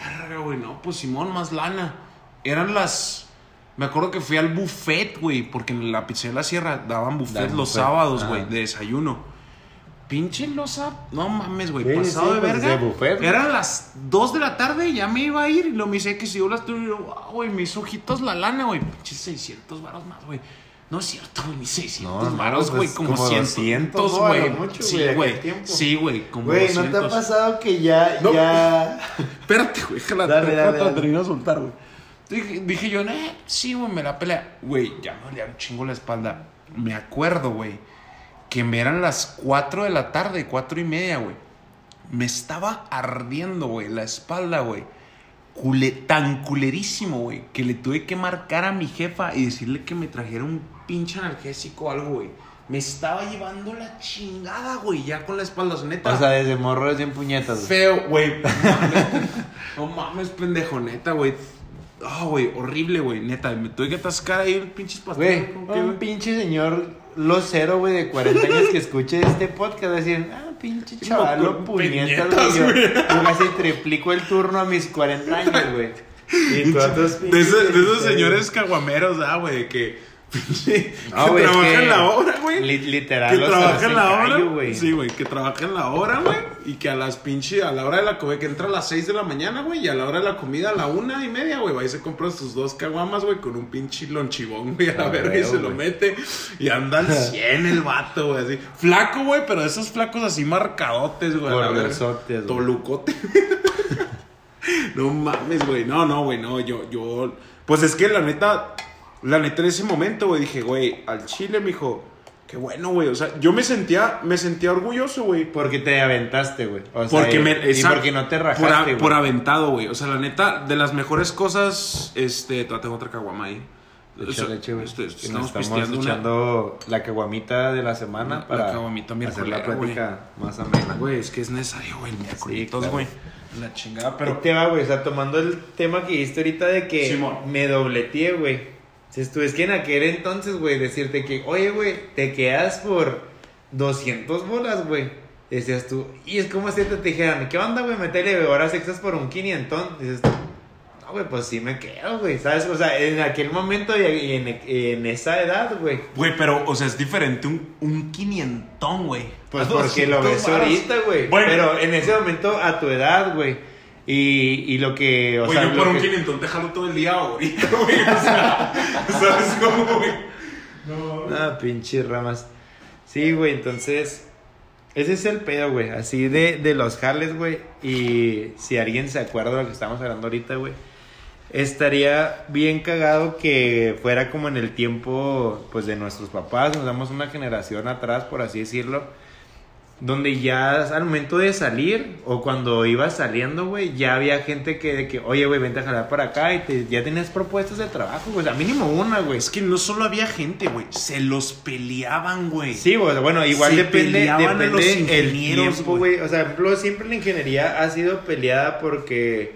la verga, güey, no, pues Simón, más lana. Eran las. Me acuerdo que fui al buffet, güey, porque en la pizzería de la Sierra daban buffet Dan los buffet, sábados, güey, de desayuno. Pinche losa, no mames, güey, Sí, pasado sí, de pues, verga. de buffet, güey. Eran las 2 de la tarde, ya me iba a ir y lo me dice que si doblas turno. Y yo, wow, güey, mis ojitos la lana, güey, pinche 600 varos más, güey. No es cierto, güey, mis 600 No, no, varos, güey, pues, como, como 100, 200, ¿no? A lo mucho, Sí, güey, güey. Sí, güey, como Güey, ¿no te 200. ha pasado que ya, No. ya... Espérate, güey, déjala Dale, dale, dale. termino de soltar, güey. Dije, dije yo, eh, sí, güey, me la pelea. Güey, ya me dolía un chingo la espalda. Me acuerdo, güey, que me eran las 4 de la tarde, 4 y media, güey. Me estaba ardiendo, güey, la espalda, güey. cule- tan culerísimo, güey, que le tuve que marcar a mi jefa y decirle que me trajera un pinche analgésico o algo, güey. Me estaba llevando la chingada, güey, ya con la espalda, neta. O sea, desde morro bien puñetas, güey. Feo, güey. No mames, No mames, pendejo, neta, güey. Ah, güey, horrible, güey, neta. Me tuve que atascar ahí el Güey, pasteles. ¿cómo que, un güey? pinche señor locero, güey, de 40 años que escuche este podcast decir, ah, pinche chavalo, con puñetas, güey. Yo, casi triplico el turno a mis 40 años, güey. Y tú a tus De, de esos 16. señores caguameros, ah, güey, que, No, que es trabajan que la hora, güey. li- literal, que los trabajan hacen la hora, güey. Sí, güey, que trabajan la hora, güey. Y que a las pinche, a la hora de la comida, que entra a las 6 de la mañana, güey. Y a la hora de la comida, a la una y media, güey. Va y se compra sus dos caguamas, güey, con un pinche lonchibón, güey, a la verga. Y se lo mete. Y anda al 100 el vato, güey, así. Flaco, güey, pero esos flacos así marcadotes, güey. Tolucote. no mames, güey. No, no, güey, no. Yo, yo. Pues es que la neta. La neta en ese momento, güey, dije, güey, al chile, mijo. Qué bueno, güey. O sea, yo me sentía, me sentía orgulloso, güey. Porque te aventaste, güey. O sea, Porque y, me. y porque no te por, a- rajaste, por aventado, güey. O sea, la neta, de las mejores cosas. Este. Tengo otra caguama ahí. O sea, güey. este, estamos estamos una. echando la caguamita de la semana La para caguamita hacer la güey. plática más amena. Güey, es que es necesario, güey. miércoles, claro. güey. La chingada, Pero pero. te va, güey, o sea, tomando el tema que dijiste ahorita de que Simón. me dobleteé, güey. Si tú es que en aquel entonces, güey, decirte que, oye, güey, te quedas por 200 bolas, güey. Decías tú, y es como si te dijeran, ¿qué onda, güey? Metele horas extras por un 500. Dices tú, no, güey, pues sí me quedo, güey, ¿sabes? O sea, en aquel momento y en, en esa edad, güey. Güey, pero, o sea, es diferente un, un quinientón, güey. Pues porque lo 200 ves ahorita, güey. Bueno. Pero en ese momento, a tu edad, güey. Y, y lo que, o Güey, sea, yo por un que- quinientón te jalo todo el día ahorita, güey. O sea, ¿sabes cómo, güey? No. Ah, pinche ramas. Sí, güey, entonces. Ese es el pedo, güey. Así de, de los jales, güey. Y si alguien se acuerda de lo que estamos hablando ahorita, güey. Estaría bien cagado que fuera como en el tiempo, pues, de nuestros papás. Nos damos una generación atrás, por así decirlo. Donde ya al momento de salir, o cuando ibas saliendo, güey, ya había gente que, de que, oye, güey, vente a jalar para acá y te, ya tenías propuestas de trabajo, güey. O sea, mínimo una, güey. Es que no solo había gente, güey. Se los peleaban, güey. Sí, güey, bueno, igual Se depende, a depende los el tiempo, güey. güey. O sea, por ejemplo, siempre la ingeniería ha sido peleada porque,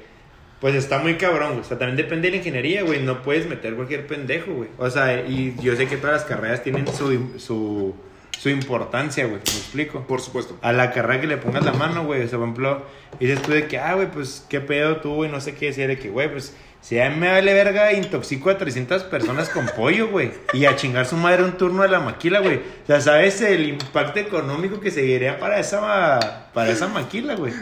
pues está muy cabrón, güey. O sea, también depende de la ingeniería, güey. No puedes meter cualquier pendejo, güey. O sea, y yo sé que todas las carreras tienen su, su, su importancia, güey. ¿Me explico? Por supuesto. A la carrera que le pongas la mano, güey. O sea, por ejemplo, dices tú de que, ah, güey, pues, ¿qué pedo tú, güey? No sé qué decir de que, güey, pues, si a mí me vale verga, intoxico a 300 personas con pollo, güey. Y a chingar su madre un turno de la maquila, güey. O sea, ¿sabes el impacto económico que seguiría para esa, para esa maquila, güey?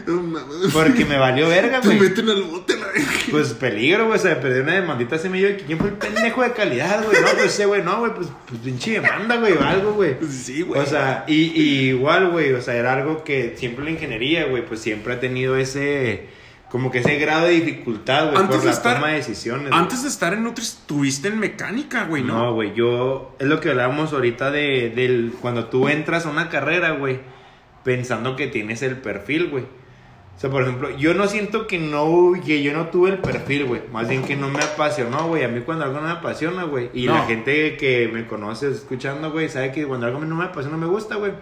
Porque me valió verga, Te güey. meten al bote, la verga. Pues peligro, güey. O sea, perder una demandita semilla. de que ¿Quién fue el pendejo de calidad, güey? No, pues ese, güey. No, güey. Pues, pues pinche demanda, güey. O algo, güey. Sí, güey. O sea, y, y igual, güey, o sea, era algo que siempre la ingeniería, güey, pues siempre ha tenido ese, como que ese grado de dificultad, güey, por de la estar- toma de decisiones. Antes de estar en Nutri, estuviste en mecánica, güey, ¿no? No, güey, yo, es lo que hablábamos ahorita de, del, cuando tú entras a una carrera, güey, pensando que tienes el perfil, güey. O sea, por ejemplo, yo no siento que no, que yo no tuve el perfil, güey. Más bien que no me apasionó, güey. A mí cuando algo no me apasiona, güey. Y No. la gente que me conoce escuchando, güey, sabe que cuando algo no me apasiona, me gusta, güey.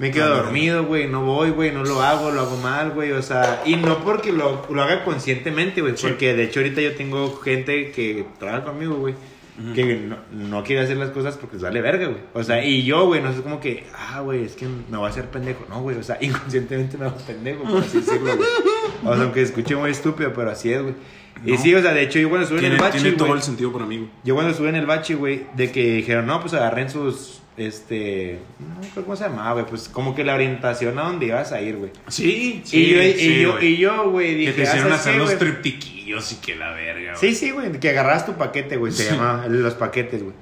Me quedo dormido, güey, no voy, güey, no lo hago, lo hago mal, güey, o sea, y no porque lo, lo haga conscientemente, güey, Sí. porque de hecho ahorita yo tengo gente que trabaja conmigo, güey, que no, no quiere hacer las cosas porque les vale verga, güey, o sea, y yo, güey, no es como que, ah, güey, es que me voy a hacer pendejo, no, güey, o sea, inconscientemente me hago pendejo, por así decirlo, güey, o sea, aunque escuche muy estúpido, pero así es, güey, y sí, o sea, de hecho yo cuando estuve en el bachi, tiene todo el sentido para mí, güey. yo cuando estuve en el bachi, güey, de que dijeron, no, pues agarren sus, este, no creo cómo se llamaba, güey, pues como que la orientación a donde ibas a ir, güey. Sí, y yo, y sí, yo, güey. y yo, güey, dije, Que te hicieron ¿sabes hacer qué, los triptiquillos y que la verga, Sí, güey. sí, güey, que agarras tu paquete, güey, se Sí. llama los paquetes, güey.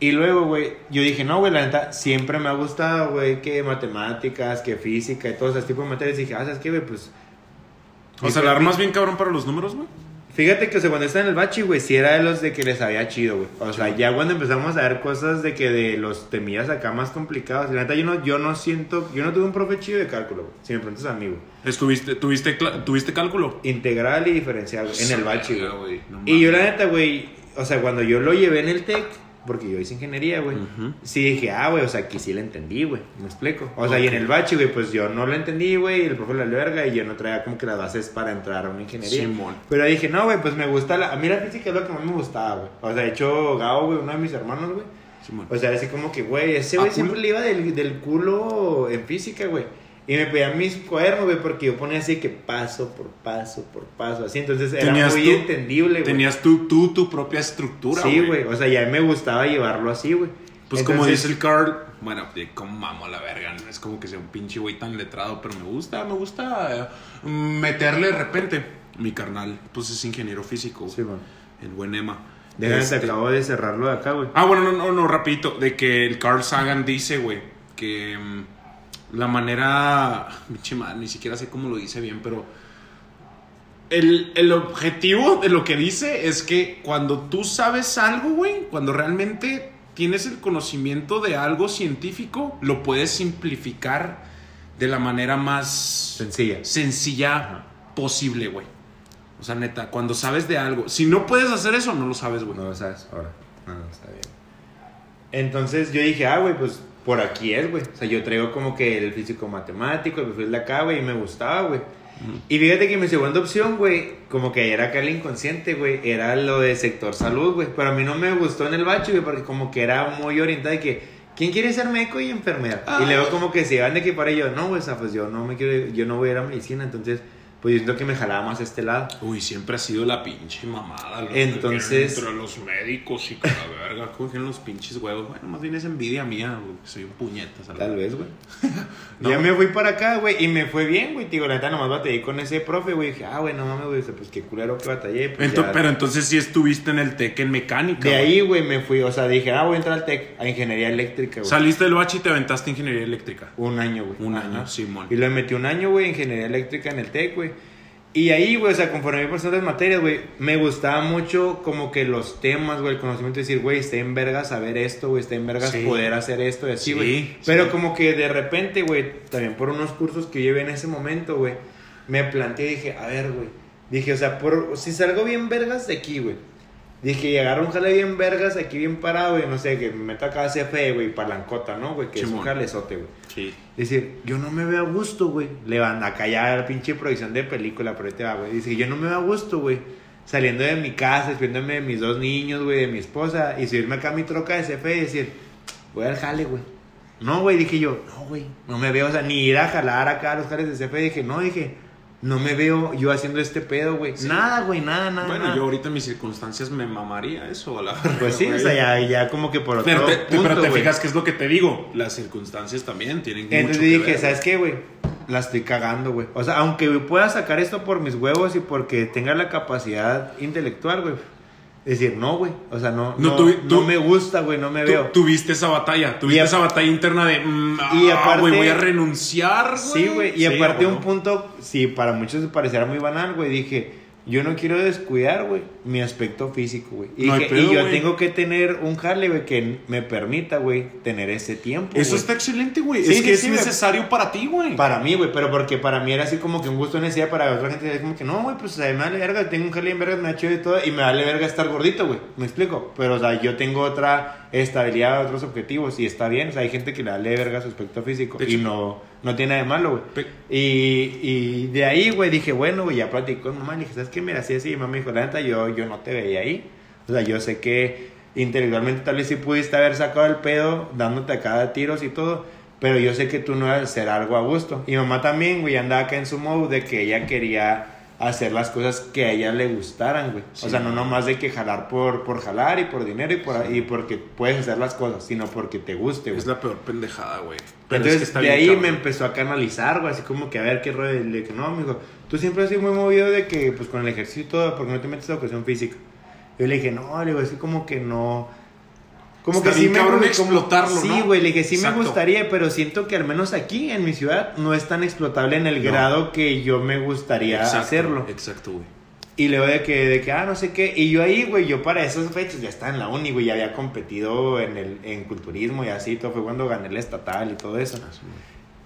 Y luego, güey, yo dije, no, güey, la neta, siempre me ha gustado, güey, que matemáticas, que física y todo ese tipo de materias. dije, ah, ¿sabes qué, güey? Pues, O sea, la armas bien cabrón para los números, güey. Fíjate que o sea, cuando estaba en el bachi, güey, sí era de los de que les había chido, güey. O sea, ya cuando empezamos a ver cosas de que de los temillas acá más complicados, la neta yo no, yo no siento, yo no tuve un profe chido de cálculo, güey. Si me preguntas a mí, güey. ¿Estuviste, tuviste, ¿Tuviste cálculo? Integral y diferencial, güey, en el bachi, güey. no Y yo la neta, güey, o sea, cuando yo lo llevé en el TEC, porque yo hice ingeniería, güey, Ujú. sí dije, ah, güey, o sea, aquí sí la entendí, güey, me explico. O sea, y en el bachi, güey, pues yo no lo entendí, güey, y el profe la verga, y yo no traía como que las bases para entrar a una ingeniería. Simón. Pero dije, no, güey, pues me gusta la... A mí la física es lo que más me gustaba, güey. O sea, de hecho, Gao, güey, uno de mis hermanos, güey. Simón. O sea, así como que, güey, ese ¿A güey siempre le iba del, del culo en física, güey. Y me pedía mis cuadernos, güey, porque yo ponía así que paso por paso por paso, así. Entonces era muy tú- entendible, güey. Tenías tú, tú tu propia estructura, Sí, güey. O sea, ya me gustaba llevarlo así, güey. Pues como dice el Carl, bueno, como mamo la verga, no es como que sea un pinche güey tan letrado, pero me gusta, me gusta eh, meterle de repente. Mi carnal, pues es ingeniero físico, Sí, man. el buen Emma. Déjame, Este- te acabo de cerrarlo de acá, güey. Ah, bueno, no, no, no, rapidito, de que el Carl Sagan dice, güey, que mm, la manera, ni siquiera sé cómo lo dice bien, pero el, el objetivo de lo que dice es que cuando tú sabes algo, güey, cuando realmente tienes el conocimiento de algo científico, lo puedes simplificar de la manera más Sencilla. sencilla posible, güey. O sea, neta, cuando sabes de algo, si no puedes hacer eso, no lo sabes, güey. No lo sabes ahora. No, no, está bien. Entonces yo dije, ah, güey, pues por aquí es, güey. O sea, yo traigo como que el físico matemático, el perfil de acá, güey, y me gustaba, güey. Y fíjate que mi segunda opción, güey, como que era acá el inconsciente, güey, era lo de sector salud, güey. Pero a mí no me gustó en el bacho, güey, porque como que era muy orientado de que, ¿quién quiere ser médico y enfermera? Y luego como que se iban de que para yo, no, güey, o sea, pues yo no me quiero, yo no voy a ir a medicina, entonces, pues yo siento que me jalaba más a este lado. Uy, siempre ha sido la pinche mamada. lo- Entonces- Entre los médicos y que la verga, cogen los pinches huevos. Bueno, más bien es envidia mía, güey. Soy un puñetas. a la Tal vez, güey. No. Ya me fui para acá, güey, y me fue bien, güey. Digo, la neta, nomás batallé con ese profe, güey. Dije, ah, güey, no mames, güey, pues qué culero que batallé. Pues, Ento- ya. pero entonces sí estuviste en el TEC en mecánica. De ahí, güey, me fui, o sea, dije, ah, voy a entrar al TEC, a ingeniería eléctrica, güey. Saliste del bache y te aventaste ingeniería eléctrica. Un año, güey. Un Ajá. año, Simón. Y lo metí un año, güey, en ingeniería eléctrica en el TEC, güey. Y ahí, güey, o sea, conforme iba pasando las materias, güey, me gustaba mucho como que los temas, güey, el conocimiento de decir, güey, está en verga saber esto, güey, está en verga Sí. poder hacer esto y así, Sí, güey. sí. Pero como que de repente, güey, también por unos cursos que llevé en ese momento, güey, me planteé y dije, a ver, güey, dije, o sea, por, si salgo bien vergas de aquí, güey. Dije, un jale bien vergas aquí bien parado, güey, no sé, que me meto acá a CFE, güey, palancota, ¿no, güey? Que es un jalezote, güey. Sí. Decir, yo no me veo a gusto, güey. Le van a callar la pinche producción de película, pero ahí te va, güey. Dice, yo no me veo a gusto, güey. Saliendo de mi casa, despidiéndome de mis dos niños, güey, de mi esposa, y subirme acá a mi troca de CFE y decir, voy al jale, güey. No, güey, dije yo, no, güey, no me veo, o sea, ni ir a jalar acá a los jales de CFE. Dije, no, dije, no me veo yo haciendo este pedo, güey. Sí. Nada, güey, nada, nada. Bueno, nada. yo ahorita en mis circunstancias me mamaría eso, a la Pues sí, o sea, ya, ya como que por otro Pero te, punto, pero te fijas que es lo que te digo. Las circunstancias también tienen Entonces mucho que dije, ver, ¿sabes qué, güey? La estoy cagando, güey. O sea, aunque pueda sacar esto por mis huevos y porque tenga la capacidad intelectual, güey. Decir, no, güey. O sea, no, No, no, tú- no tú- me gusta, güey, no me Tú- veo. tuviste esa batalla, tuviste a- esa batalla interna de, mm, y ah, aparte- güey, voy a renunciar, güey. Sí, güey. Y Sí, aparte un punto, si para muchos pareciera muy banal, güey, dije, yo no quiero descuidar, güey, mi aspecto físico, güey. Y, No hay que- pedo, y yo tengo que tener un jale, güey, que me permita, güey, tener ese tiempo. Eso está excelente, güey. Sí, es sí, que es sí, necesario para ti, güey. Para mí, güey, pero porque para mí era así como que un gusto necesidad para otra gente. Es como que no, güey, pues sea, me vale verga, tengo un jale en verga, me ha chido y todo, y me vale verga estar gordito, güey. Me explico. Pero, o sea, yo tengo otra estabilidad, otros objetivos, y está bien. O sea, hay gente que le vale verga su aspecto físico, y no, no tiene nada de malo, güey. Y, y de ahí, güey, dije, bueno, güey, ya platicé con mamá, le dije, ¿sabes qué? Mira, así, así, y mamá me dijo, la neta, yo, yo no te veía ahí. O sea, yo sé que intelectualmente tal vez sí pudiste haber sacado el pedo dándote a cada tiros y todo, pero yo sé que tú no ibas a hacer algo a gusto. Y mamá también, güey, andaba acá en su modo de que ella quería hacer las cosas que a ella le gustaran, güey. Sí. O sea, no nomás de que jalar por, por jalar y por dinero y, por, y porque puedes hacer las cosas, sino porque te guste, güey. Es la peor pendejada, güey. Pero Entonces, es que está de ahí cabrón. me empezó a canalizar, güey, así como que a ver qué rollo. Le dije, no, amigo, tú siempre has sido muy movido de que, pues con el ejercicio y todo, porque no te metes a educación física. Yo le dije, no, le digo, así como que no. Como Está que sí me cabrón explotarlo, Sí, ¿no? güey, le dije, sí Exacto. me gustaría, pero siento que al menos aquí en mi ciudad no es tan explotable en el No. grado que yo me gustaría Exacto, hacerlo. Exacto, güey. Y luego de que, de que, ah, no sé qué. Y yo ahí, güey, yo para esas fechas ya estaba en la uni, güey, ya había competido en, el, en culturismo y así, todo fue cuando gané el estatal y todo eso.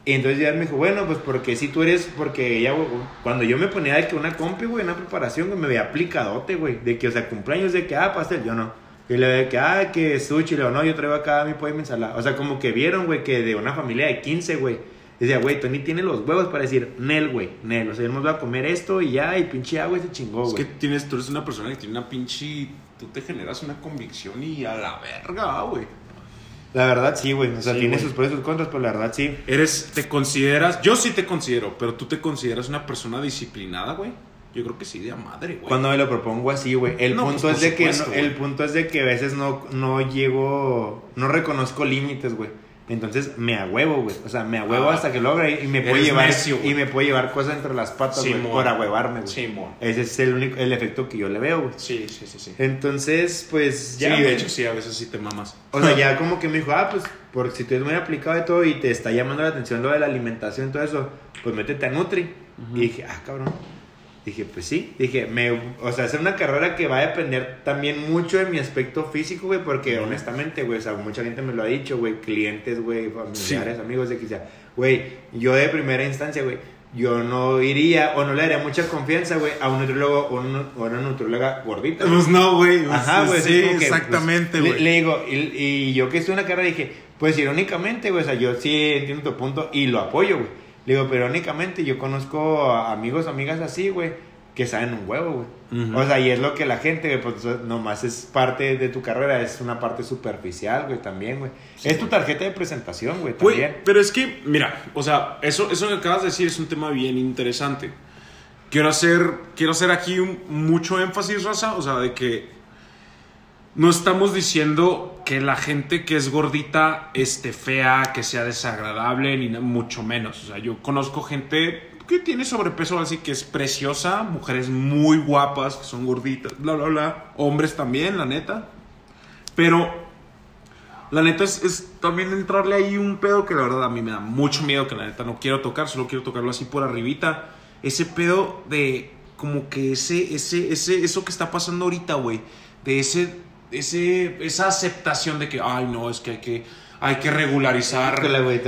Y entonces ya me dijo, bueno, pues porque si tú eres, porque ella, güey, cuando yo me ponía de que una compi, güey, una preparación, me veía aplicadote, güey, de que, o sea, cumpleaños de que, ah, pastel, yo no. Y le de que, ah, que sushi, le digo, no, yo traigo acá mi pollo y mi ensalada. O sea, como que vieron, güey, que de una familia de 15, güey. Decía, güey, Tony tiene los huevos para decir, Nel, güey, Nel. O sea, yo nos voy a comer esto y ya, y pinche agua y se chingó, Es güey. que tienes, tú eres una persona que tiene una pinche. Tú te generas una convicción y a la verga, güey. La verdad, sí, güey. O sea, Sí, tiene sus pros y sus contras, pero la verdad, sí. Eres, te consideras, yo sí te considero, pero tú te consideras una persona disciplinada, güey. Yo creo que sí, de a madre, güey. Cuando me lo propongo así, güey. El No, punto pues, es de que supuesto, no- el punto es de que a veces no, no llego, no reconozco límites, güey. Entonces me ahuevo, güey. O sea, me ahuevo Ah, hasta que logra y me puedo llevar necio, y me puedo llevar cosas entre las patas, güey, por ahuevarme, güey. Simón. Ese es el único el efecto que yo le veo, güey. Sí, sí, sí, sí. Entonces, pues ya sí, de hecho, sí, a veces sí te mamas. O sea, ya como que me dijo, ah, pues, porque si tú eres muy aplicado de todo y te está llamando la atención lo de la alimentación y todo eso, pues métete a Nutri. Y dije, ah, cabrón. Dije, pues sí. Dije, me, o sea, hacer una carrera que va a depender también mucho de mi aspecto físico, güey, porque honestamente, güey, o sea, mucha gente me lo ha dicho, güey, clientes, güey, familiares, amigos, de sea, güey, yo de primera instancia, güey, yo no iría o no le daría mucha confianza, güey, a un nutriólogo o un- o una nutrióloga gordita. Pues no, güey. Ajá, güey. Sí, es que, exactamente, pues, güey. le, le digo, y, y yo que estuve en la carrera dije, pues irónicamente, güey, o sea, yo sí entiendo tu punto y lo apoyo, güey. Le digo, pero irónicamente yo conozco a amigos, amigas así, güey, que saben un huevo, güey. O sea, y es lo que la gente, güey, pues nomás es parte de tu carrera, es una parte superficial, güey, también, güey. es tu tarjeta de presentación, güey, Güey, también. pero es que, mira, o sea, eso, eso que acabas de decir es un tema bien interesante. Quiero hacer, quiero hacer aquí un- mucho énfasis, Raza, o sea, de que no estamos diciendo que la gente que es gordita esté fea, que sea desagradable, ni mucho menos. O sea, yo conozco gente que tiene sobrepeso, así que es preciosa, mujeres muy guapas, que son gorditas, bla, bla, bla. Hombres también, la neta. Pero la neta es, es también entrarle ahí un pedo que la verdad a mí me da mucho miedo, que la neta no quiero tocar, solo quiero tocarlo así por arribita. Ese pedo de como que ese, ese, ese, eso que está pasando ahorita, güey. De ese, ese, esa aceptación de que, ay no, es que hay que, hay que regularizar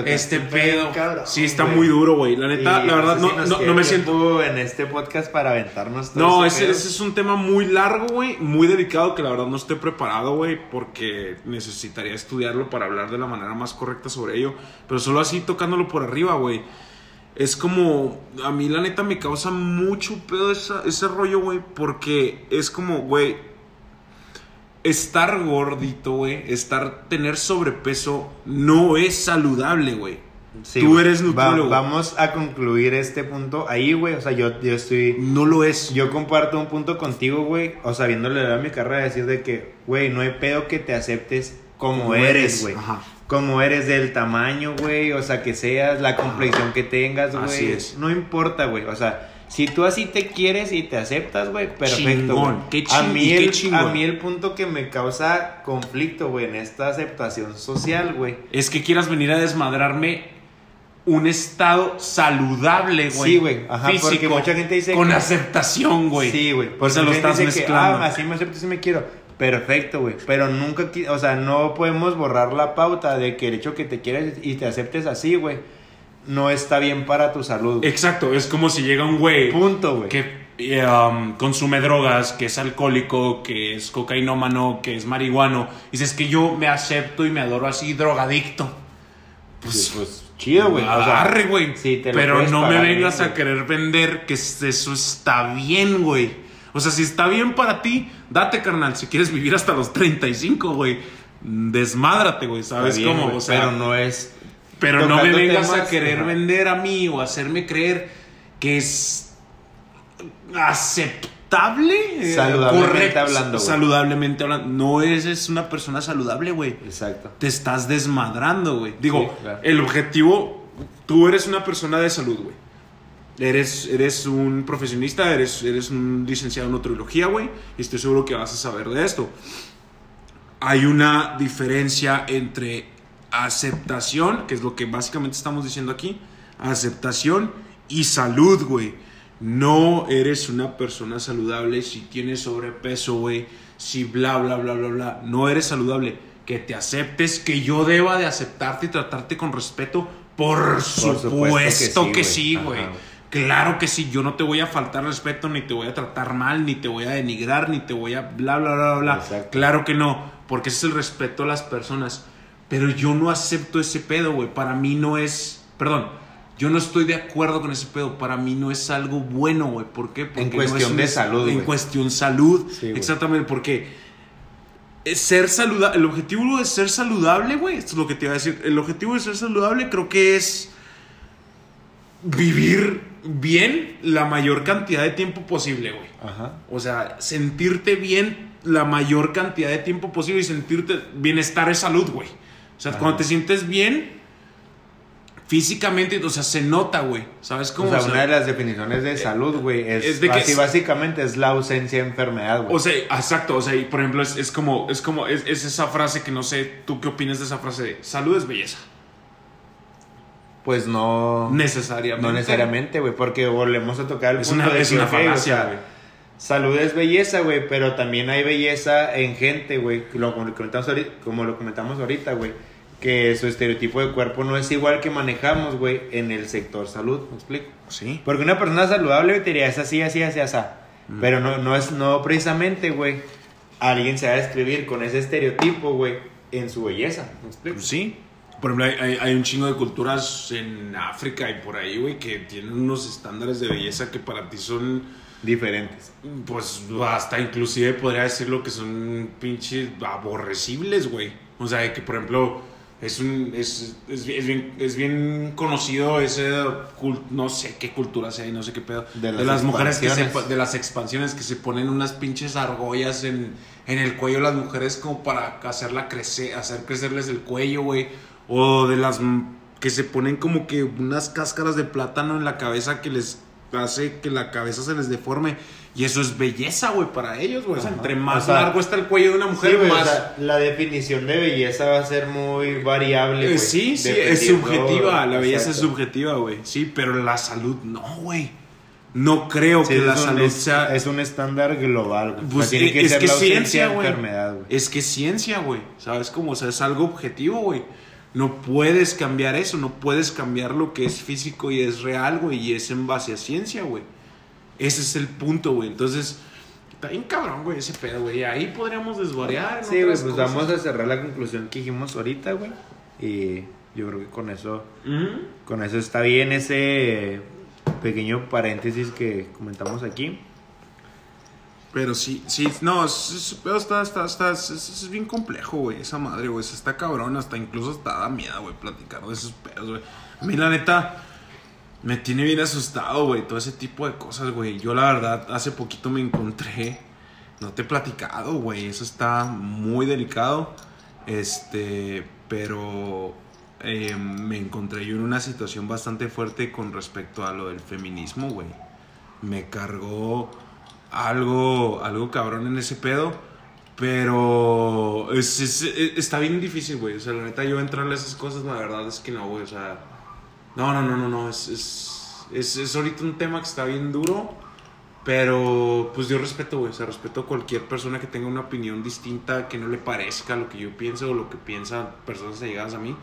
este pedo. cabrón, sí, está muy duro, güey. La neta, Y la verdad, sé no, si nos no, no me siento... en este podcast para aventarnos todo No, ese ese es un tema muy largo, güey, muy delicado que la verdad no estoy preparado, güey, porque necesitaría estudiarlo para hablar de la manera más correcta sobre ello, pero solo así tocándolo por arriba, güey. Es como, a mí la neta me causa mucho pedo esa- ese rollo, güey, porque es como, güey, estar gordito, güey, estar, tener sobrepeso no es saludable, güey. Sí, Tú eres nutriólogo. Va- vamos a concluir este punto ahí, güey. O sea, yo, yo estoy. No lo es. Yo comparto un punto contigo, güey. O sea, viéndole a mi carrera, decir de que, güey, no hay pedo que te aceptes como, Como eres, güey. ajá. Como eres del tamaño, güey. O sea, que seas, la complexión que tengas, güey. Así es. No importa, güey. O sea, si tú así te quieres y te aceptas, güey, perfecto. Chingón. Qué a, ching- mí y qué el, chingón. a mí el punto que me causa conflicto, güey, en esta aceptación social, güey. es que quieras venir a desmadrarme un estado saludable, güey. Sí, güey. Ajá, porque mucha gente dice Con que- aceptación, güey. Sí, güey. O Porque sea, lo estás dice que, mezclando. ah, así me acepto, así me quiero. Perfecto, güey. Pero nunca, o sea, no podemos borrar la pauta de que el hecho que te quieres y te aceptes así, güey, no está bien para tu salud. Exacto, es como si llega un güey Punto, güey. que um, consume drogas, que es alcohólico, que es cocainómano, que es marihuano. Y dices que yo me acepto y me adoro así, drogadicto. Pues, pues chido, güey. O sea, güey. sí, Pero no me vengas bien, a querer vender que eso está bien, güey. O sea, si está bien para ti, date, carnal. Si quieres vivir hasta los 35, güey, desmádrate, güey. ¿Sabes bien, cómo? güey, O sea, pero no es. Pero no me vengas a querer ajá. vender a mí o hacerme creer que es aceptable. eh, Saludablemente hablando. Saludablemente hablando. No eres una persona saludable, güey. Exacto. Te estás desmadrando, güey. Digo, Sí, claro. el objetivo, tú eres una persona de salud, güey. Eres, eres un profesionista, eres, eres un licenciado en nutriología, güey. Y estoy seguro que vas a saber de esto. Hay una diferencia entre aceptación, que es lo que básicamente estamos diciendo aquí, aceptación y salud, güey. no eres una persona saludable si tienes sobrepeso, güey, si bla, bla, bla, bla, bla, no eres saludable. Que te aceptes, que yo deba de aceptarte y tratarte con respeto, por, supuesto, que sí, güey. Claro que sí, yo no te voy a faltar respeto, ni te voy a tratar mal, ni te voy a denigrar, ni te voy a bla, bla, bla, bla. Claro que no, porque ese es el respeto a las personas. Pero yo no acepto ese pedo, güey. Para mí no es, perdón, yo no estoy de acuerdo con ese pedo. Para mí no es algo bueno, güey. ¿Por qué? Porque en cuestión de salud. En cuestión salud. Exactamente, porque ser saludable, el objetivo de ser saludable, güey, esto es lo que te iba a decir. El objetivo de ser saludable creo que es vivir bien la mayor cantidad de tiempo posible, güey. Ajá. O sea, sentirte bien la mayor cantidad de tiempo posible y sentirte bienestar es salud, güey. O sea, cuando te sientes bien físicamente, o sea, se nota, güey. ¿Sabes cómo? O sea, una de las definiciones de salud, güey, es, de que básicamente es la ausencia de enfermedad, güey. O sea, exacto, o sea, y por ejemplo, es, como, es como, es, esa frase que no sé, ¿tú qué opinas de esa frase de salud es belleza? Pues no. Necesariamente. No necesariamente, güey, porque volvemos a tocar el punto de es una falacia, güey. salud es belleza, güey, pero también hay belleza en gente, güey, como lo comentamos ahorita, güey, que su estereotipo de cuerpo no es igual que manejamos, güey, en el sector salud, ¿me explico? Sí. Porque una persona saludable te diría, es así, así, así, así, mm. pero no, no es, no precisamente, güey, alguien se va a describir con ese estereotipo, güey, en su belleza, ¿me explico? Sí. Por ejemplo, hay, un chingo de culturas en África y por ahí, güey, que tienen unos estándares de belleza que para ti son diferentes. Pues hasta inclusive podría decirlo que son pinches aborrecibles, güey. O sea, que por ejemplo es un es, es, bien, es bien conocido ese no sé qué cultura sea y no sé qué pedo. De las, mujeres que se, de las expansiones que se ponen unas pinches argollas en, en el cuello de las mujeres como para hacerla crecer hacer crecerles el cuello güey. O de las que se ponen como que unas cáscaras de plátano en la cabeza que les hace que la cabeza se les deforme. Y eso es belleza, güey, para ellos, güey. entre más largo está el cuello de una mujer, más. la definición de belleza va a ser muy variable, güey. sí, sí, es subjetiva. La belleza es subjetiva, güey. Sí, pero la salud no, güey. No creo que la salud sea. Es un estándar global, güey. Pues tiene que es ser que ciencia, güey. Es que ciencia, güey. ¿Sabes cómo? O sea, es algo objetivo, güey. No puedes cambiar eso, no puedes cambiar lo que es físico y es real, güey, y es en base a ciencia, güey. Ese es el punto, güey. Entonces, está bien cabrón, güey, ese pedo, güey. Ahí podríamos desvariar. Sí, güey, pues vamos a cerrar la conclusión que dijimos ahorita, güey. Y yo creo que con eso, con eso está bien ese pequeño paréntesis que comentamos aquí. Pero sí, sí, no, pero está, está, está, es, bien complejo, güey, esa madre, güey, está cabrón, hasta incluso hasta da miedo, güey, platicar de esos pedos, güey. A mí, la neta, me tiene bien asustado, güey, todo ese tipo de cosas, güey. Yo, la verdad, hace poquito me encontré, no te he platicado, güey, eso está muy delicado, este, pero eh, me encontré yo en una situación bastante fuerte con respecto a lo del feminismo, güey. Me cargó algo, algo cabrón en ese pedo. Pero es, está bien difícil, güey. O sea, la neta, yo entrarle a esas cosas, la verdad es que no, güey. O sea, no, no, no, no, no. Es, es, es, ahorita un tema que está bien duro. Pero, pues yo respeto, güey. O sea, respeto a cualquier persona que tenga una opinión distinta, que no le parezca lo que yo pienso o lo que piensan personas allegadas a mí.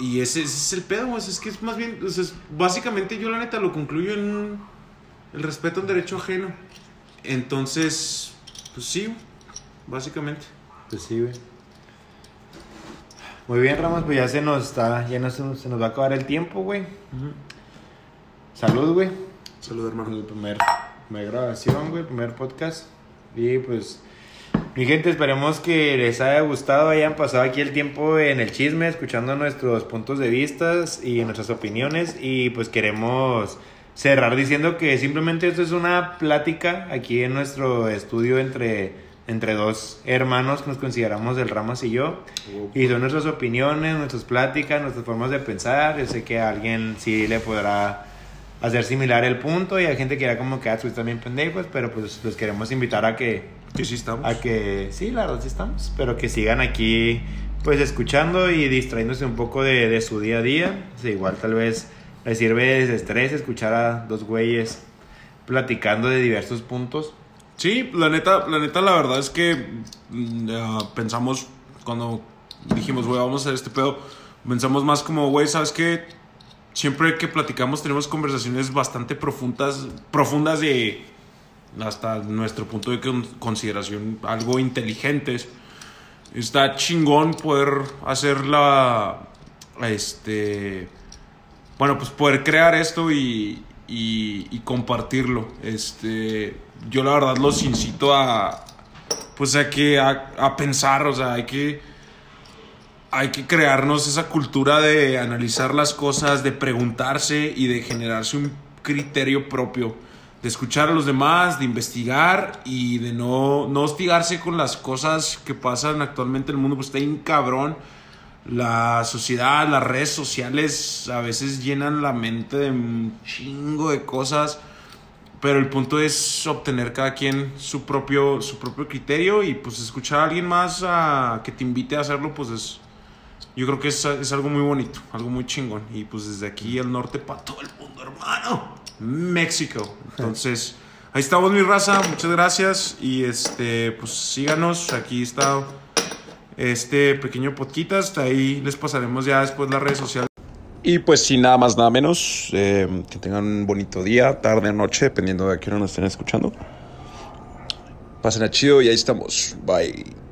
Y ese, es el pedo, güey. Es que es más bien, o sea, básicamente yo la neta lo concluyo en el respeto al derecho ajeno. Entonces, pues sí, básicamente. Pues sí, güey. Muy bien, Ramos, pues ya se nos está, ya se nos va a acabar el tiempo, güey. Salud, güey. Salud, hermano. El primer, primera grabación, güey, primer podcast. Y pues, mi gente, esperemos que les haya gustado, hayan pasado aquí el tiempo en el chisme, escuchando nuestros puntos de vista y nuestras opiniones. Y pues queremos cerrar diciendo que simplemente esto es una plática aquí en nuestro estudio entre, entre dos hermanos que nos consideramos del Ramas y yo. Y son nuestras opiniones, nuestras pláticas, nuestras formas de pensar. Yo sé que a alguien sí le podrá hacer similar el punto y hay gente que era como que ah, también pendejos, pero pues los queremos invitar a que... Que sí estamos. A que, sí, la verdad sí estamos, pero que sigan aquí pues escuchando y distrayéndose un poco de, de su día a día. igual tal vez le sirve de desestrés escuchar a dos güeyes platicando de diversos puntos. Sí, la neta, la neta, la verdad es que mm, pensamos cuando dijimos, güey, vamos a hacer este pedo, pensamos más como, güey, ¿sabes qué? Siempre que platicamos tenemos conversaciones bastante profundas, profundas de hasta nuestro punto de con- consideración algo inteligentes. Está chingón poder hacer la, este, bueno, pues poder crear esto y, y, compartirlo. Este, yo la verdad los incito a, pues a que, a, a pensar, o sea, hay que, hay que crearnos esa cultura de analizar las cosas, de preguntarse y de generarse un criterio propio, de escuchar a los demás, de investigar y de no, no hostigarse con las cosas que pasan actualmente en el mundo, pues está bien cabrón. La sociedad, las redes sociales a veces llenan la mente de un chingo de cosas, pero el punto es obtener cada quien su propio, su propio criterio y pues escuchar a alguien más a, que te invite a hacerlo, pues es, yo creo que es, es algo muy bonito, algo muy chingón. Y pues desde aquí al norte para todo el mundo, hermano. México. Entonces, ahí estamos mi raza, muchas gracias. Y este, pues síganos, aquí está este pequeño podcast, ahí les pasaremos ya después las redes sociales. Y pues sin nada más, nada menos, eh, que tengan un bonito día, tarde o noche, dependiendo de a qué hora nos estén escuchando. Pasen a chido y ahí estamos. Bye.